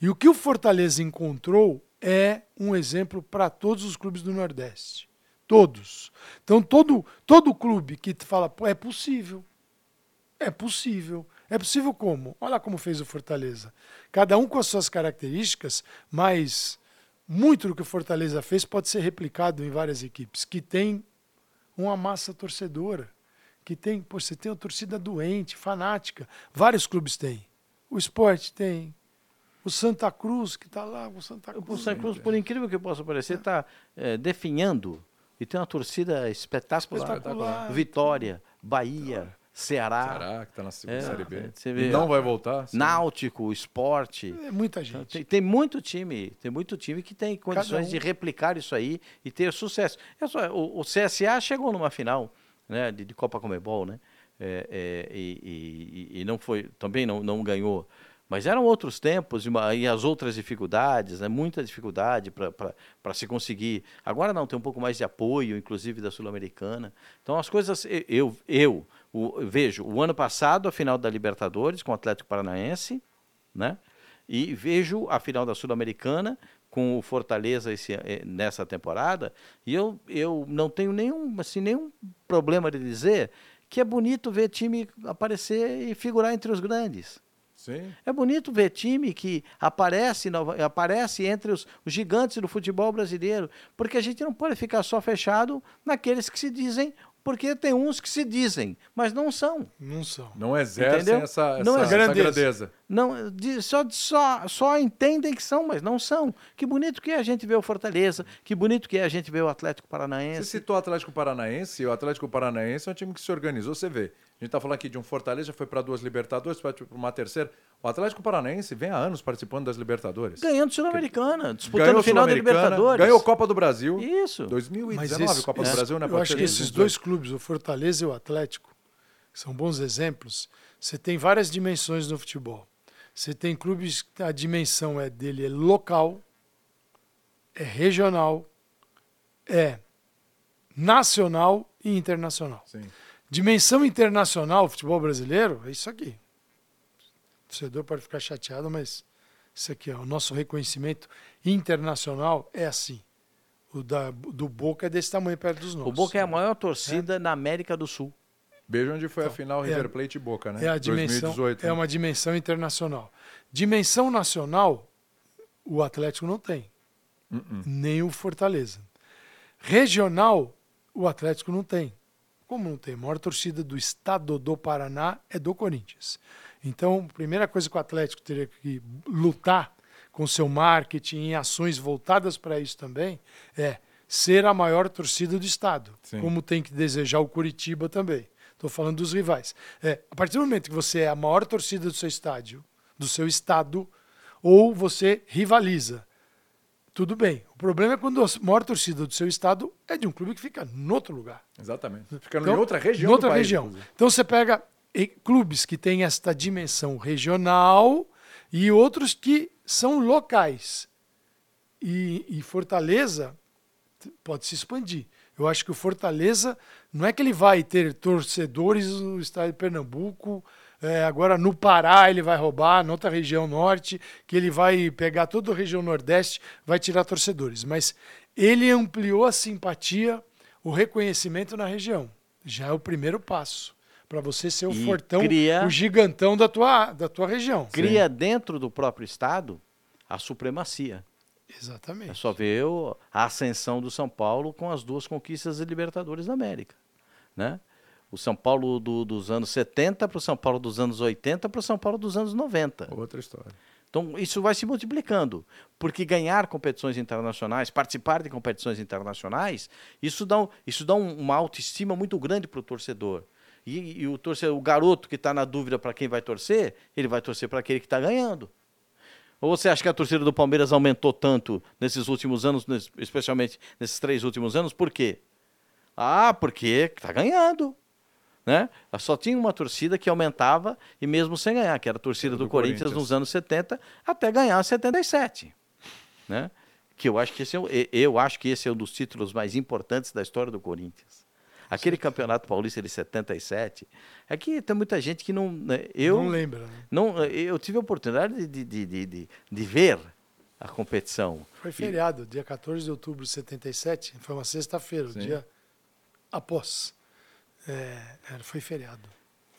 E o que o Fortaleza encontrou é um exemplo para todos os clubes do Nordeste. Todos. Então, todo, todo clube que te fala, "Pô, é possível. É possível. É possível como? Olha como fez o Fortaleza. Cada um com as suas características, mas muito do que o Fortaleza fez pode ser replicado em várias equipes que tem uma massa torcedora, que tem, pô, você tem uma torcida doente, fanática. Vários clubes têm. O esporte tem. O Santa Cruz, que está lá, o Santa Cruz. O Santa Cruz, por incrível que possa parecer, está definhando e tem uma torcida espetacular. Espetacular. Vitória, Bahia, Ceará, Ceará, que tá na segunda É, Série B. você vê. Não vai voltar? sim. Náutico, Esporte. É muita gente. Tem, tem muito time, tem muito time que tem condições um. de replicar isso aí e ter sucesso. É só, o, o CSA chegou numa final né, de, de Copa Comebol, né? É, é, e, e- e não foi, também não, não ganhou. Mas eram outros tempos e, uma- e as outras dificuldades, né, muita dificuldade para se conseguir. Agora não, tem um pouco mais de apoio, inclusive da Sul-Americana. Então as coisas, eu, eu o- vejo o ano passado a final da Libertadores com o Atlético Paranaense, né? E vejo a final da Sul-Americana com o Fortaleza esse, eh, nessa temporada, e eu, eu não tenho nenhum, assim, nenhum problema de dizer que é bonito ver time aparecer e figurar entre os grandes. Sim. É bonito ver time que aparece, aparece entre os, os gigantes do futebol brasileiro, porque a gente não pode ficar só fechado naqueles que se dizem, porque tem uns que se dizem, mas não são. Não são. Não exercem Entendeu? essa, essa, Não essa exerce. grandeza. Não, de- só, só, só entendem que são, mas não são. Que bonito que é a gente ver o Fortaleza, que bonito que é a gente ver o Atlético Você Paranaense. citou o Atlético Paranaense, e o Atlético Paranaense é um time que se organizou, você vê. A gente tá falando aqui de um Fortaleza, já foi para duas Libertadores, para uma terceira. O Atlético Paranaense vem há anos participando das Libertadores. Ganhando Sul-Americana, disputando Ganhou o final da Libertadores. Ganhou Copa do Brasil. Isso. 2019, esse- Copa do esse- Brasil, né? Eu acho que esses 2018. dois clubes, o Fortaleza e o Atlético, que são bons exemplos. Você tem várias dimensões no futebol. Você tem clubes que a dimensão é dele é local, é regional, é nacional e internacional. Sim. Dimensão internacional, futebol brasileiro, é isso aqui. O torcedor pode ficar chateado, mas isso aqui, ó, o nosso reconhecimento internacional é assim. O da, do Boca é desse tamanho perto dos nossos. O Boca é a maior torcida na América do Sul. Veja onde foi a Então, final é River a- Plate e Boca, né? É a dimensão, 2018. é né? uma dimensão internacional. Dimensão nacional, o Atlético não tem, Uh-uh. nem o Fortaleza. Regional, o Atlético não tem. Como não tem? A maior torcida do estado do Paraná é do Corinthians. Então, a primeira coisa que o Atlético teria que lutar com seu marketing e ações voltadas para isso também é ser a maior torcida do estado, Sim. como tem que desejar o Curitiba também. Estou falando dos rivais. É, a partir do momento que você é a maior torcida do seu estádio, do seu estado, ou você rivaliza, tudo bem. O problema é quando a maior torcida do seu estado é de um clube que fica em outro lugar. Exatamente. Ficando Então, em outra região em outra país, região. inclusive. Então você pega clubes que têm esta dimensão regional e outros que são locais. E, e Fortaleza pode se expandir. Eu acho que o Fortaleza não é que ele vai ter torcedores no estado de Pernambuco, eh, agora no Pará ele vai roubar, na outra região norte, que ele vai pegar toda a região nordeste, vai tirar torcedores. Mas ele ampliou a simpatia, o reconhecimento na região. Já é o primeiro passo para você ser o E fortão, cria- o gigantão da tua, da tua região. Cria dentro do próprio Estado a supremacia. É Exatamente. só ver a ascensão do São Paulo com as duas conquistas de Libertadores da América. Né? O São Paulo do- dos anos 70 para o São Paulo dos anos 80 para o São Paulo dos anos 90. Outra história. Então, isso vai se multiplicando, porque ganhar competições internacionais, participar de competições internacionais, isso dá, isso dá um- uma autoestima muito grande para o torcedor. E, e o torcedor, o garoto que está na dúvida para quem vai torcer, ele vai torcer para aquele que está ganhando. Ou você acha que a torcida do Palmeiras aumentou tanto nesses últimos anos, especialmente nesses três últimos anos? Por quê? Ah, porque está ganhando. Né? Só tinha uma torcida que aumentava e mesmo sem ganhar, que era a torcida do, do Corinthians, Corinthians. nos anos 70 até ganhar 77. Né? Que eu acho que esse é, um- e- eu acho que esse é um dos títulos mais importantes da história do Corinthians. Aquele campeonato paulista de 77, é que tem muita gente que não. né, Eu, Não lembra, né? não, eu tive a oportunidade de, de, de, de, de ver a competição. Foi feriado, dia 14 de outubro de 77, foi uma sexta-feira, o dia após. É, era- foi feriado.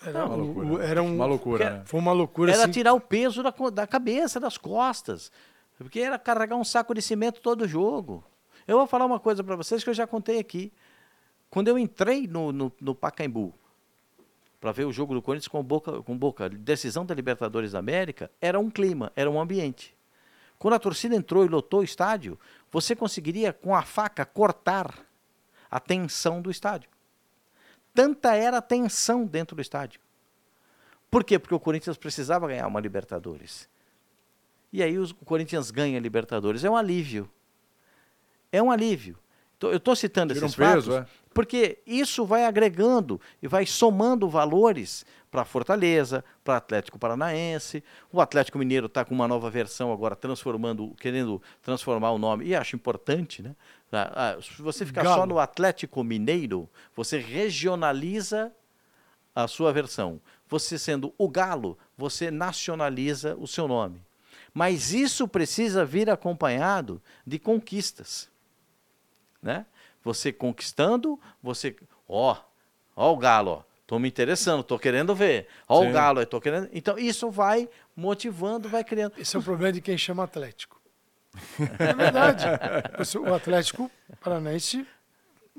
Era, Uma o- loucura. era um, Uma loucura, né? Foi uma loucura Era assim. tirar o peso da, da cabeça, das costas. Porque era carregar um saco de cimento todo jogo. Eu vou falar uma coisa para vocês que eu já contei aqui. Quando eu entrei no, no, no Pacaembu para ver o jogo do Corinthians com Boca, com Boca, decisão da Libertadores da América, era um clima, era um ambiente. Quando a torcida entrou e lotou o estádio, você conseguiria com a faca cortar a tensão do estádio. Tanta era a tensão dentro do estádio. Por quê? Porque o Corinthians precisava ganhar uma Libertadores. E aí os- o Corinthians ganha a Libertadores. É um alívio. É um alívio. Eu estou citando Tira um esses peso, fatos é. porque isso vai agregando e vai somando valores para Fortaleza, para Atlético Paranaense. O Atlético Mineiro está com uma nova versão agora, transformando, querendo transformar o nome. E acho importante, né? Ah, ah, Se você ficar só Galo. no Atlético Mineiro, você regionaliza a sua versão. Você sendo o Galo, você nacionaliza o seu nome. Mas isso precisa vir acompanhado de conquistas. Né? Você conquistando, você. Ó, ó o Galo, ó. Tô me interessando, tô querendo ver. Ó Sim. o Galo, eu tô querendo. Então, isso vai motivando, vai criando. Esse é o problema de quem chama Atlético. É verdade. O Atlético Paranaense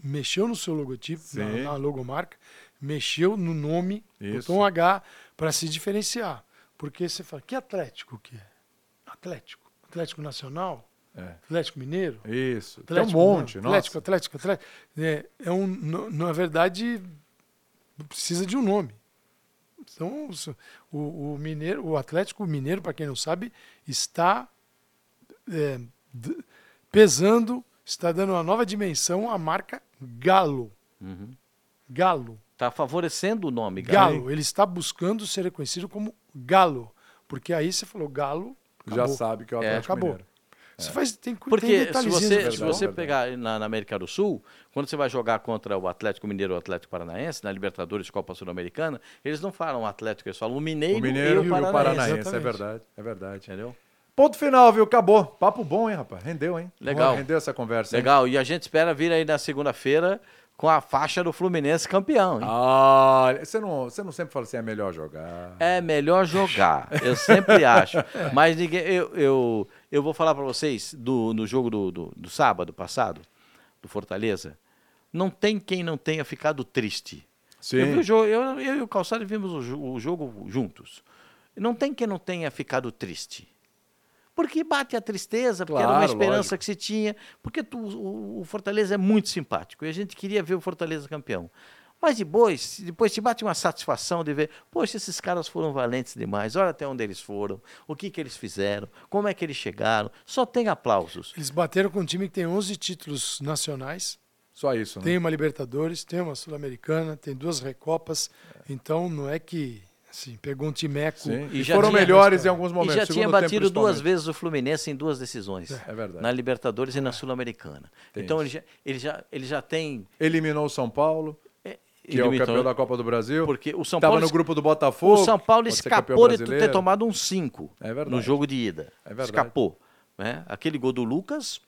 mexeu no seu logotipo, na, na logomarca, mexeu no nome, Isso. botou um H para se diferenciar. Porque você fala, que Atlético que é? Atlético. Atlético Nacional? É. Atlético Mineiro? Isso. Atlético, Tem um monte, não, nossa. Atlético, Atlético, Atlético. É, é um, no- na verdade, precisa de um nome. Então, o, o Mineiro, o Atlético Mineiro, para quem não sabe, está é, pesando, está dando uma nova dimensão à marca Galo. Galo. Está favorecendo o nome, Galo. Galo. Ele está buscando ser reconhecido como Galo. Porque aí você falou Galo, Já acabou. sabe que é o É. Atlético Acabou. Você faz, tem, tem Porque se detalhezinhos você, se você pegar na, na América do Sul, quando você vai jogar contra o Atlético Mineiro ou o Atlético Paranaense, na Libertadores Copa Sul-Americana, eles não falam Atlético, eles falam o Mineiro, O Mineiro e o Paranaense. Paranaense, é verdade, é verdade. Entendeu? Ponto final, viu? Acabou. Papo bom, hein, rapaz? Rendeu, hein? Legal. Rendeu essa conversa. hein? Legal. E a gente espera vir aí na segunda-feira com a faixa do Fluminense campeão. hein? Ah, você não, você não sempre fala assim, é melhor jogar. É melhor jogar, eu sempre acho. Mas ninguém, eu, eu, eu vou falar para vocês do, no jogo do, do, do sábado passado, do Fortaleza, não tem quem não tenha ficado triste. Sim. Eu, jogo, eu, eu e o Calçado vimos o, o jogo juntos. Não tem quem não tenha ficado triste. Porque bate a tristeza, porque era uma Claro, esperança lógico. que se tinha. Porque tu- o, o Fortaleza é muito simpático e a gente queria ver o Fortaleza campeão. Mas depois, depois te bate uma satisfação de ver, poxa, esses caras foram valentes demais, olha até onde eles foram, o que, que eles fizeram, como é que eles chegaram. Só tem aplausos. Eles bateram com um time que tem 11 títulos nacionais, Só isso, né? tem uma Libertadores, tem uma Sul-Americana, tem duas Recopas. Então não é que assim, pegou um timeco. Sim. E E, foram tinha- melhores em alguns E momentos. já tinha batido duas vezes o Fluminense em duas decisões. É verdade. Na Libertadores e na Sul-Americana. Tem Então ele já, ele, já, ele já tem. Eliminou o São Paulo, é, que é o campeão da Copa do Brasil. Porque o São Paulo. no grupo do Botafogo. o São Paulo escapou de ter tomado um 5 É no jogo de ida. É verdade. Escapou. Né? Aquele gol do Lucas.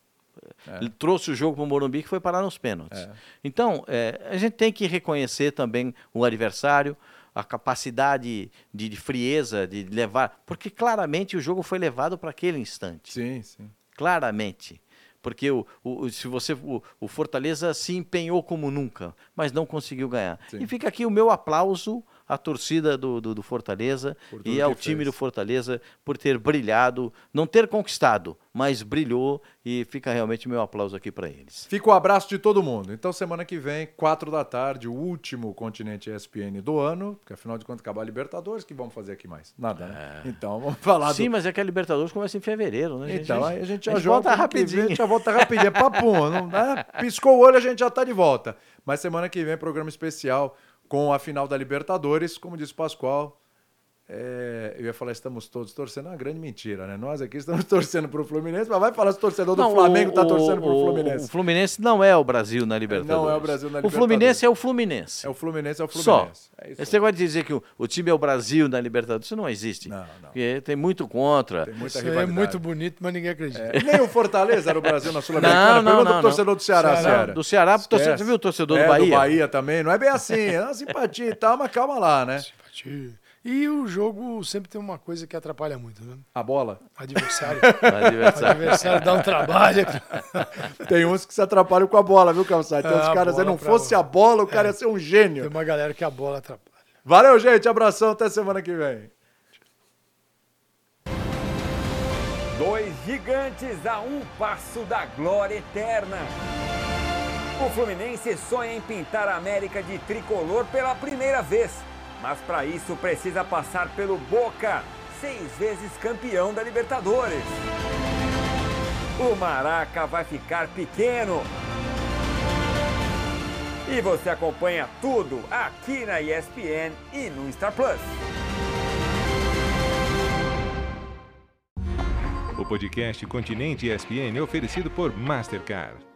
Ele trouxe o jogo para o Morumbi que foi parar nos pênaltis. É. Então, é, a gente tem que reconhecer também o adversário, a capacidade de, de frieza, de levar. Porque claramente o jogo foi levado para aquele instante. Sim, sim. Claramente. Porque o, o, se você, o, o Fortaleza se empenhou como nunca, mas não conseguiu ganhar. Sim. E fica aqui o meu aplauso à torcida do, do, do Fortaleza e ao time fez. do Fortaleza por ter brilhado, não ter conquistado, mas brilhou e fica realmente meu aplauso aqui para eles. Fica o abraço de todo mundo. Então, semana que vem, 4 da tarde, o último continente ESPN do ano, porque afinal de contas acabar a Libertadores, que vamos fazer aqui mais? Nada, né? Então, vamos falar Sim, do... mas é que a Libertadores começa em fevereiro, né? Então, aí a gente já a gente joga volta rapidinho. A gente já volta rapidinho. É papum, não dá? Piscou o olho, a gente já tá de volta. Mas semana que vem, programa especial com a final da Libertadores. Como disse o Pascoal, é, eu ia falar estamos todos torcendo, é uma grande mentira, né? Nós aqui estamos torcendo pro Fluminense, mas vai falar se o torcedor do Não, Flamengo o- tá torcendo o- pro O Fluminense. Fluminense não é o Brasil na Libertadores. Não é o Brasil na O Fluminense é o Fluminense. É o Fluminense, é o Só. Fluminense. É isso Esse negócio de dizer que o, o time é o Brasil na Libertadores, isso não existe. Não, não. Porque tem muito contra. Tem muita Isso é rivalidade. muito bonito, mas ninguém acredita. É, Nem o Fortaleza era o Brasil na Sul-Americana. Não, não, Pergunta não, pro torcedor do Ceará, Ceará. Do Ceará pro torcedor. Você viu o torcedor É, do Bahia? do Bahia também. Não é bem assim. É uma simpatia e tal, mas calma lá, né? Simpatia. E o jogo sempre tem uma coisa que atrapalha muito, né? A bola. Adversário. o Adversário. adversário dá um trabalho. Tem uns que se atrapalham com a bola, viu, Calçado? Tem É, uns a caras, se não fosse a bola, o cara ia ser um Tem gênio. uma galera que a bola atrapalha. Valeu, gente. Abração. Até semana que vem. Dois gigantes a um passo da glória eterna. O Fluminense sonha em pintar a América de tricolor pela primeira vez, mas para isso precisa passar pelo Boca, seis vezes campeão da Libertadores. O Maraca vai ficar pequeno. E você acompanha tudo aqui na ESPN e no Star Plus. O podcast Continente ESPN é oferecido por Mastercard.